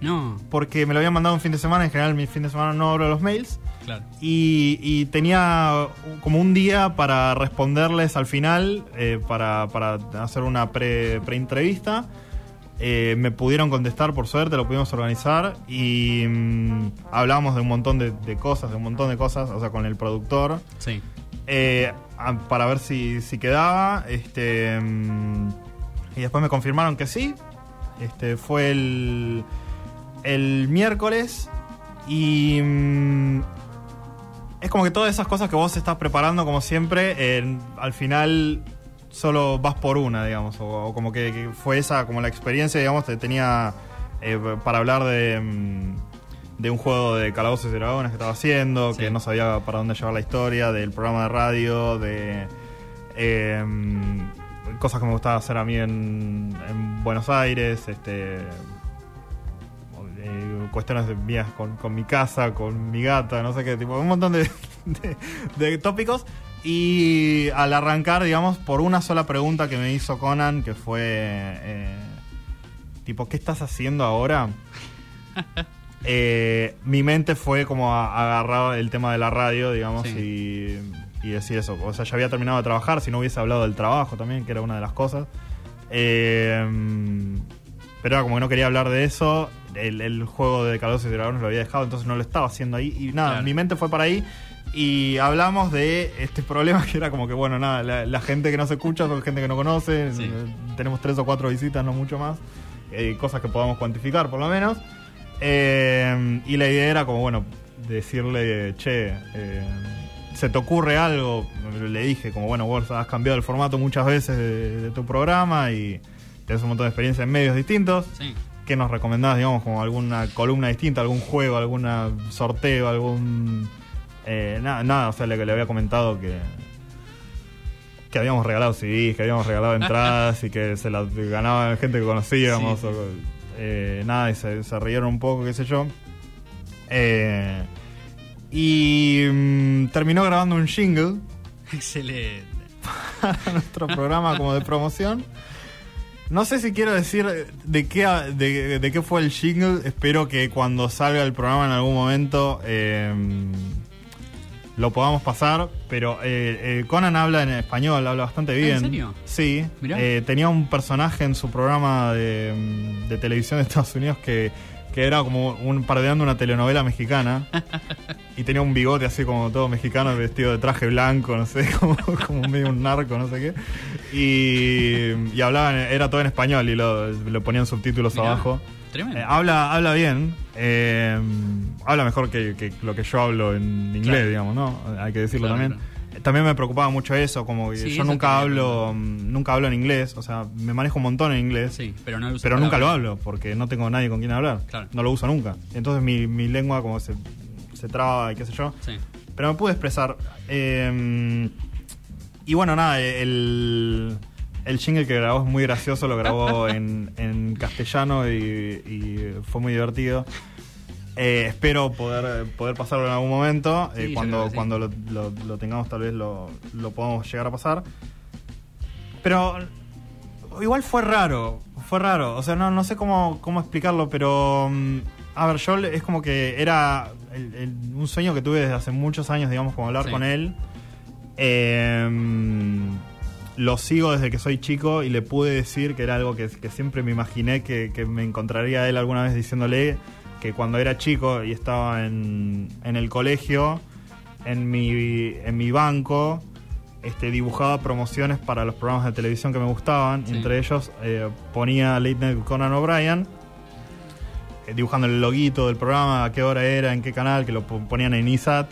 No, porque me lo habían mandado un fin de semana. En general, mi fin de semana no abro los mails. Claro. Y, y tenía como un día para responderles al final, eh, para, para hacer una pre- pre-entrevista. Eh, me pudieron contestar, por suerte, lo pudimos organizar. Y mm, hablamos de un montón de, de cosas, de un montón de cosas, o sea, con el productor. Sí. eh, a- para ver si, si quedaba. Este, mm, y después me confirmaron que sí. Este, fue el, el miércoles. Y mm, es como que todas esas cosas que vos estás preparando, como siempre, eh, al final solo vas por una, digamos. O, o como que, que fue esa, como la experiencia, digamos, te tenía eh, para hablar de. mm, de un juego de calabozos y dragones que estaba haciendo, Sí. que no sabía para dónde llevar la historia, del programa de radio, de. eh, cosas que me gustaba hacer a mí en, en Buenos Aires, este cuestiones mías con, con mi casa, con mi gata, no sé qué, tipo, un montón de, de- de tópicos. Y al arrancar, digamos, por una sola pregunta que me hizo Conan, que fue, eh, tipo, ¿qué estás haciendo ahora? [laughs] Eh, mi mente fue como agarrar el tema de la radio, digamos, y, y decir eso. O sea, ya había terminado de trabajar, si no hubiese hablado del trabajo también, que era una de las cosas. Eh, pero era como que no quería hablar de eso. El, el juego de Calabozos y Dragones lo había dejado, entonces no lo estaba haciendo ahí. Y nada, Claro. mi mente fue para ahí. Y hablamos de este problema [laughs] que era como que, bueno, nada, la, la gente que no se escucha son gente que no conoce. Sí. eh, Tenemos tres o cuatro visitas, no mucho más. Eh, cosas que podamos cuantificar, por lo menos. Eh, y la idea era como, bueno, decirle, che, eh, ¿se te ocurre algo? Le dije, como, bueno, vos has cambiado el formato muchas veces de, de tu programa y tenés un montón de experiencia en medios distintos. Sí. ¿Qué nos recomendás, digamos, como alguna columna distinta, algún juego, algún sorteo, algún... eh, nada, nada, o sea, le, le había comentado que que habíamos regalado CDs, que habíamos regalado entradas y que se las ganaba gente que conocíamos. Sí. o, eh, nada, y se, se rieron un poco, qué sé yo. Eh, y mm, terminó grabando un jingle Excelente. [laughs] para nuestro programa como de promoción. No sé si quiero decir de qué, de, de qué fue el jingle. Espero que cuando salga el programa en algún momento eh, lo podamos pasar. Pero eh, eh, Conan habla en español, habla bastante bien. ¿En serio? Sí. Eh, tenía un personaje en su programa de, de televisión de Estados Unidos que, que era como un parodiando una telenovela mexicana. Y tenía un bigote así como todo mexicano, vestido de traje blanco, no sé, [laughs] como, como medio un narco, no sé qué. Y, y hablaban, era todo en español y lo, le ponían subtítulos Mirá, abajo. Tremendo. Eh, habla, habla bien, eh, habla mejor que, que lo que yo hablo en inglés, Claro. digamos, ¿no? Hay que decirlo Claro, también. También me preocupaba mucho eso, como que Sí, yo nunca hablo, mm, nunca hablo en inglés, o sea, me manejo un montón en inglés. sí, pero no nunca lo hablo, porque no tengo nadie con quien hablar. Claro. No lo uso nunca. Entonces mi, mi lengua como se, se traba y qué sé yo. Sí. Pero me pude expresar. Eh, y bueno, nada, el, el jingle que grabó es muy gracioso, lo grabó [laughs] en, en castellano y, y fue muy divertido. Eh, espero poder, poder pasarlo en algún momento. Sí, eh, cuando sí. cuando lo, lo- lo tengamos, tal vez lo, lo podamos llegar a pasar. Pero igual fue raro. Fue raro. O sea, no, no sé cómo, cómo explicarlo, pero. mm, A ver, yo es como que era el- el- un sueño que tuve desde hace muchos años, digamos, como hablar Sí. con él. Eh, lo sigo desde que soy chico y le pude decir que era algo que, que siempre me imaginé que, que me encontraría a él alguna vez diciéndole que cuando era chico y estaba en, en el colegio, en mi, en mi banco, este, dibujaba promociones para los programas de televisión que me gustaban. Sí. Entre ellos eh, ponía Late Night with Conan O'Brien, eh, dibujando el loguito del programa, a qué hora era, en qué canal, que lo po- ponían en ISAT.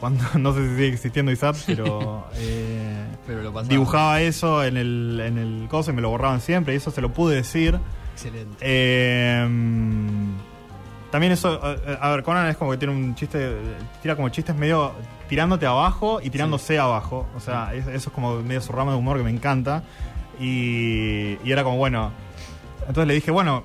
Cuando, [laughs] no sé si sigue existiendo ISAT, pero [laughs] eh, Pero lo pasaba. dibujaba eso en el, en el coso y me lo borraban siempre, y eso se lo pude decir. Excelente. También eso, a ver, Conan es como que tiene un chiste, tira como chistes medio tirándote abajo y tirándose abajo. O sea, es- eso es como medio su rama de humor que me encanta. Y, y era como, bueno, entonces le dije, bueno,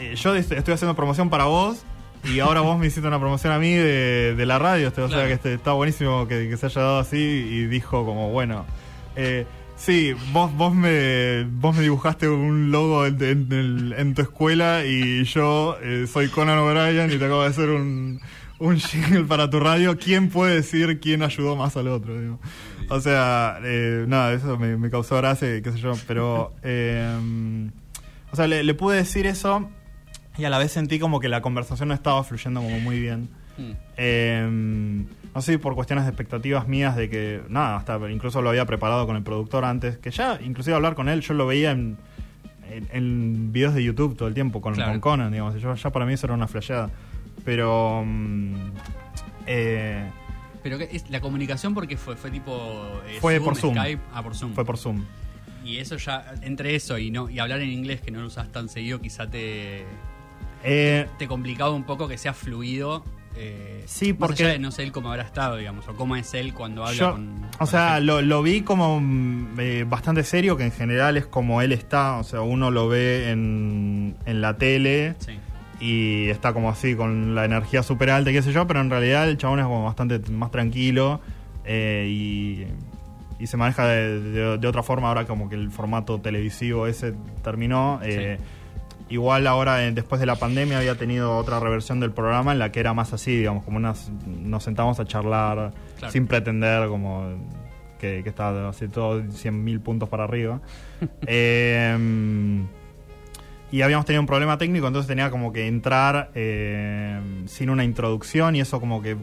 eh, yo est- estoy haciendo promoción para vos y ahora vos me hiciste una promoción a mí de, de la radio. este, O sea, Claro. que este, está buenísimo que, que se haya dado así y dijo como, bueno, eh, sí, vos, vos, me, vos me dibujaste un logo en, en- en- en tu escuela y yo eh, soy Conan O'Brien y te acabo de hacer un, un [laughs] jingle para tu radio. ¿Quién puede decir quién ayudó más al otro? digo? O sea, eh, nada, eso me, me causó gracia, y qué sé yo, pero... eh, o sea, le, le pude decir eso y a la vez sentí como que la conversación no estaba fluyendo como muy bien. Mm. No sé si por cuestiones de expectativas mías de que, nada, hasta incluso lo había preparado con el productor antes, que ya, inclusive hablar con él, yo lo veía en, en, en videos de YouTube todo el tiempo, con, Claro. con Conan, digamos, yo, ya para mí eso era una flasheada. Pero... mm, eh, Pero que es, la comunicación porque fue fue tipo eh, Fue por Zoom. Skype, ah, por Zoom. fue por Zoom. Y eso ya entre eso y no y hablar en inglés que no lo usas tan seguido, quizá te Eh, te complicaba un poco que sea fluido Eh, Sí, más porque- allá de no sé él cómo habrá estado, digamos, o cómo es él cuando habla Yo, con. o con sea, lo, lo vi como mm, eh, bastante serio, que en general es como él está, o sea, uno lo ve en, en la tele Sí. y está como así, con la energía súper alta, qué sé yo, pero en realidad el chabón es como bastante más tranquilo eh, y, y se maneja de, de- de otra forma ahora como que el formato televisivo ese terminó. eh, Igual ahora, después de la pandemia, había tenido otra reversión del programa en la que era más así, digamos, como unas, nos sentamos a charlar Claro. sin pretender como que, que está así todo 100.000 puntos para arriba. [laughs] Eh, y habíamos tenido un problema técnico, entonces tenía como que entrar eh, sin una introducción y eso como que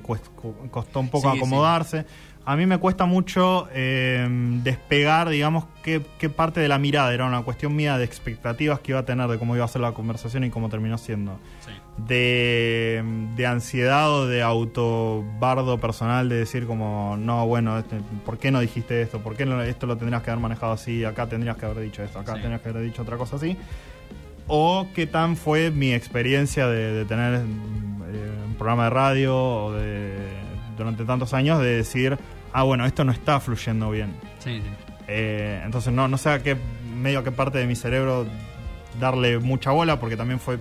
costó un poco Sí, acomodarse. A mí me cuesta mucho eh, despegar, digamos, qué, qué parte de la mirada. Era una cuestión mía de expectativas que iba a tener de cómo iba a ser la conversación y cómo terminó siendo. Sí. De, de ansiedad o de autobardo personal de decir como, no, bueno, este, ¿por qué no dijiste esto? ¿Por qué no- esto lo tendrías que haber manejado así? Acá tendrías que haber dicho esto, acá Sí. tendrías que haber dicho otra cosa así. O qué tan fue mi experiencia de, de tener eh, un programa de radio o de, durante tantos años de decir, ah, bueno, esto no está fluyendo bien. Sí, sí. Eh, entonces no, no sé a qué medio a qué parte de mi cerebro darle mucha bola, porque también fue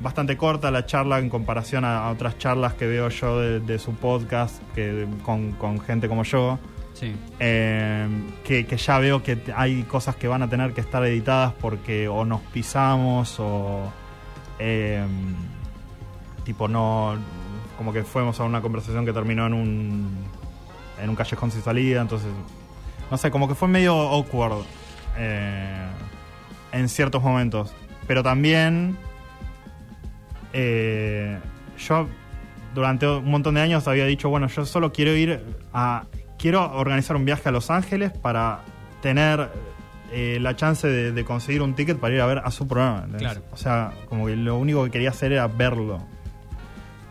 bastante corta la charla en comparación a, a otras charlas que veo yo de, de su podcast que con, con gente como yo. Sí. Eh, que, que ya veo que hay cosas que van a tener que estar editadas porque o nos pisamos o eh, tipo no como que fuimos a una conversación que terminó en un en un callejón sin salida entonces no sé como que fue medio awkward eh, en ciertos momentos pero también eh, yo durante un montón de años había dicho, bueno, yo solo quiero ir a... Quiero organizar un viaje a Los Ángeles para tener eh, la chance de, de conseguir un ticket para ir a ver a su programa. O sea, como que lo único que quería hacer era verlo.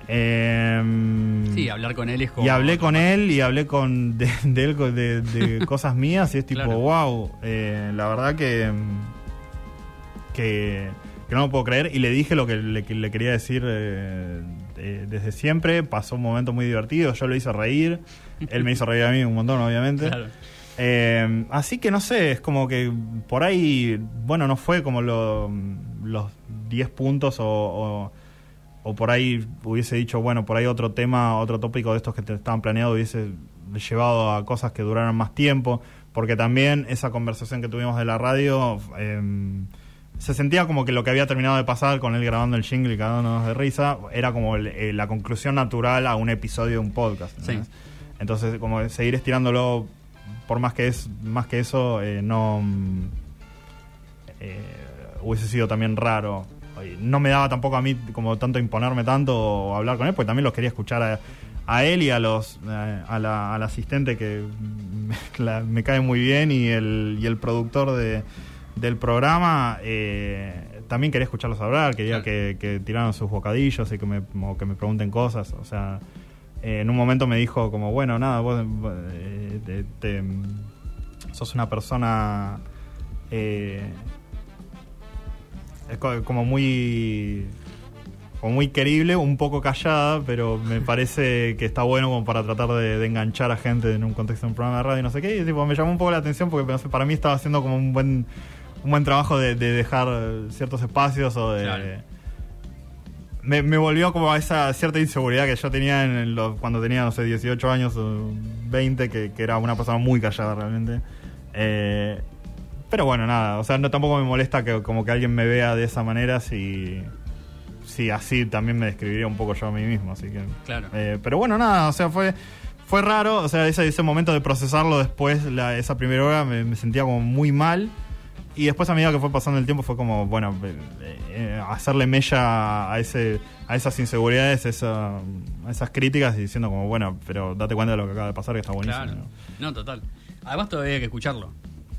Em, Sí, hablar con él es como. y hablé con él y hablé con [laughs] de, de él con- de, de cosas mías y es tipo, Claro. wow, eh, la verdad que, que que no lo puedo creer y le dije lo que le, que le quería decir eh, de- desde siempre. Pasó un momento muy divertido, yo lo hice reír, él me hizo reír a mí un montón, obviamente. [laughs] Claro. Eh, así que no sé, es como que por ahí, bueno, no fue como lo- los 10 puntos o, o- o por ahí hubiese dicho, bueno, por ahí otro tema, otro tópico de estos que te estaban planeados hubiese llevado a cosas que duraran más tiempo, porque también esa conversación que tuvimos de la radio eh, se sentía como que lo que había terminado de pasar con él grabando el jingle y cagándonos de risa era como el- eh, la conclusión natural a un episodio de un podcast. Sí. Entonces, como seguir estirándolo por más que es más que eso eh, no mm, eh, hubiese sido también raro no me daba tampoco a mí como tanto imponerme tanto o hablar con él porque también los quería escuchar a, a él y a los eh, a la, al asistente que [laughs] me, cae muy bien y el, y el productor de, del programa eh, también quería escucharlos hablar quería Claro. que, que tiraran sus bocadillos y que me, que me pregunten cosas o sea eh, en un momento me dijo como, bueno, nada, vos eh, te- te- sos una persona eh, es co- como muy como muy querible, un poco callada, pero me [laughs] parece que está bueno como para tratar de, de enganchar a gente en un contexto de un programa de radio y no sé qué. Y tipo, me llamó un poco la atención porque no sé, para mí estaba haciendo como un buen un buen trabajo de, de dejar ciertos espacios o de Claro. me, me volvió como a esa cierta inseguridad que yo tenía en los, cuando tenía, no sé, 18 años o 20, que, que era una persona muy callada realmente. Eh, pero bueno, nada, o sea, no tampoco me molesta que como que alguien me vea de esa manera si, si así también me describiría un poco yo a mí mismo, así que... Claro. Eh, pero bueno, nada, o sea, fue fue raro, o sea, ese, ese momento de procesarlo después, la- esa primera hora me, me sentía como muy mal. Y después a medida que fue pasando el tiempo fue como, bueno, eh, eh, hacerle mella a ese a esas inseguridades, esa- a esas críticas y diciendo como, bueno, pero date cuenta de lo que acaba de pasar que está buenísimo. Claro. ¿no? No, total. Además todavía hay que escucharlo.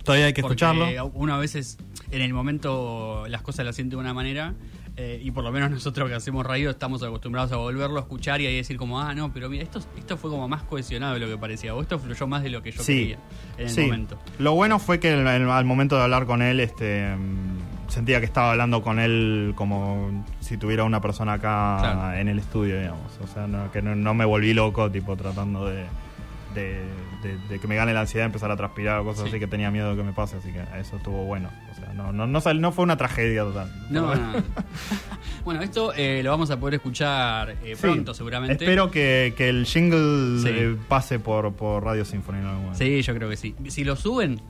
Todavía hay que Porque escucharlo. Uno a veces en el momento las cosas las siente de una manera eh, y por lo menos [laughs] nosotros que hacemos radio estamos acostumbrados a volverlo a escuchar y ahí decir como, ah, no, pero mira, esto, esto fue como más cohesionado de lo que parecía o esto fluyó más de lo que yo Sí, creía en el sí. momento. Lo bueno fue que el- el- al momento de hablar con él, este, mm, sentía que estaba hablando con él como si tuviera una persona acá Claro. en el estudio, digamos. O sea, no, que no, no me volví loco, tipo, tratando de, de, de- de que me gane la ansiedad, empezar a transpirar o cosas Sí. así que tenía miedo de que me pase, así que eso estuvo bueno. O sea, no, no, no, no fue una tragedia total. No, no, no. [laughs] Bueno, esto eh, lo vamos a poder escuchar eh, Sí. pronto, seguramente. Espero que, que el jingle Sí. eh, pase por, por Radio Symphony en algún momento. Sí, yo creo que sí. Si lo suben,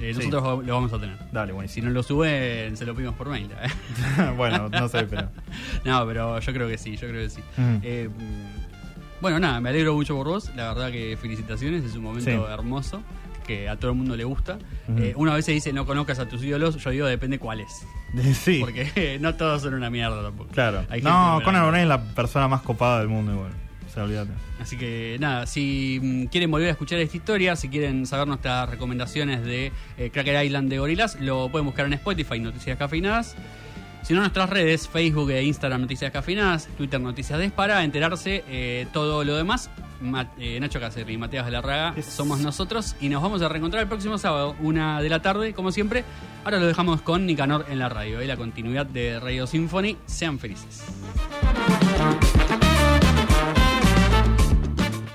eh, Sí. nosotros lo vamos a tener. Dale, Si buenísimo. no lo suben, se lo pedimos por mail. ¿eh? [laughs] bueno, no sé, pero. [laughs] no, pero yo creo que sí, yo creo que sí. Eh, bueno, nada, me alegro mucho por vos. La verdad que felicitaciones, es un momento Sí. hermoso que a todo el mundo le gusta. Ujú. Eh, uno a veces dice no conozcas a tus ídolos, yo digo depende cuáles. [laughs] Sí, Porque [laughs] no todos son una mierda tampoco. claro. Hay No. Conan O'Brien es la persona más copada del mundo igual. O sea, olvídate. Así que nada, si mm, quieren volver a escuchar esta historia, si quieren saber nuestras recomendaciones de eh, Cracker Island de Gorilas, lo pueden buscar en Spotify, Noticias Cafeinadas. Si no, en nuestras redes, Facebook e Instagram, Noticias Cafeinadas, Twitter, Noticias Des, para enterarse eh, todo lo demás. Ma- eh, Nacho Cáceres y Mateas de la Raga Yes. somos nosotros y nos vamos a reencontrar el próximo sábado, una de la tarde, como siempre. Ahora lo dejamos con Nicanor en la radio, y la continuidad de Radio Symphony. Sean felices.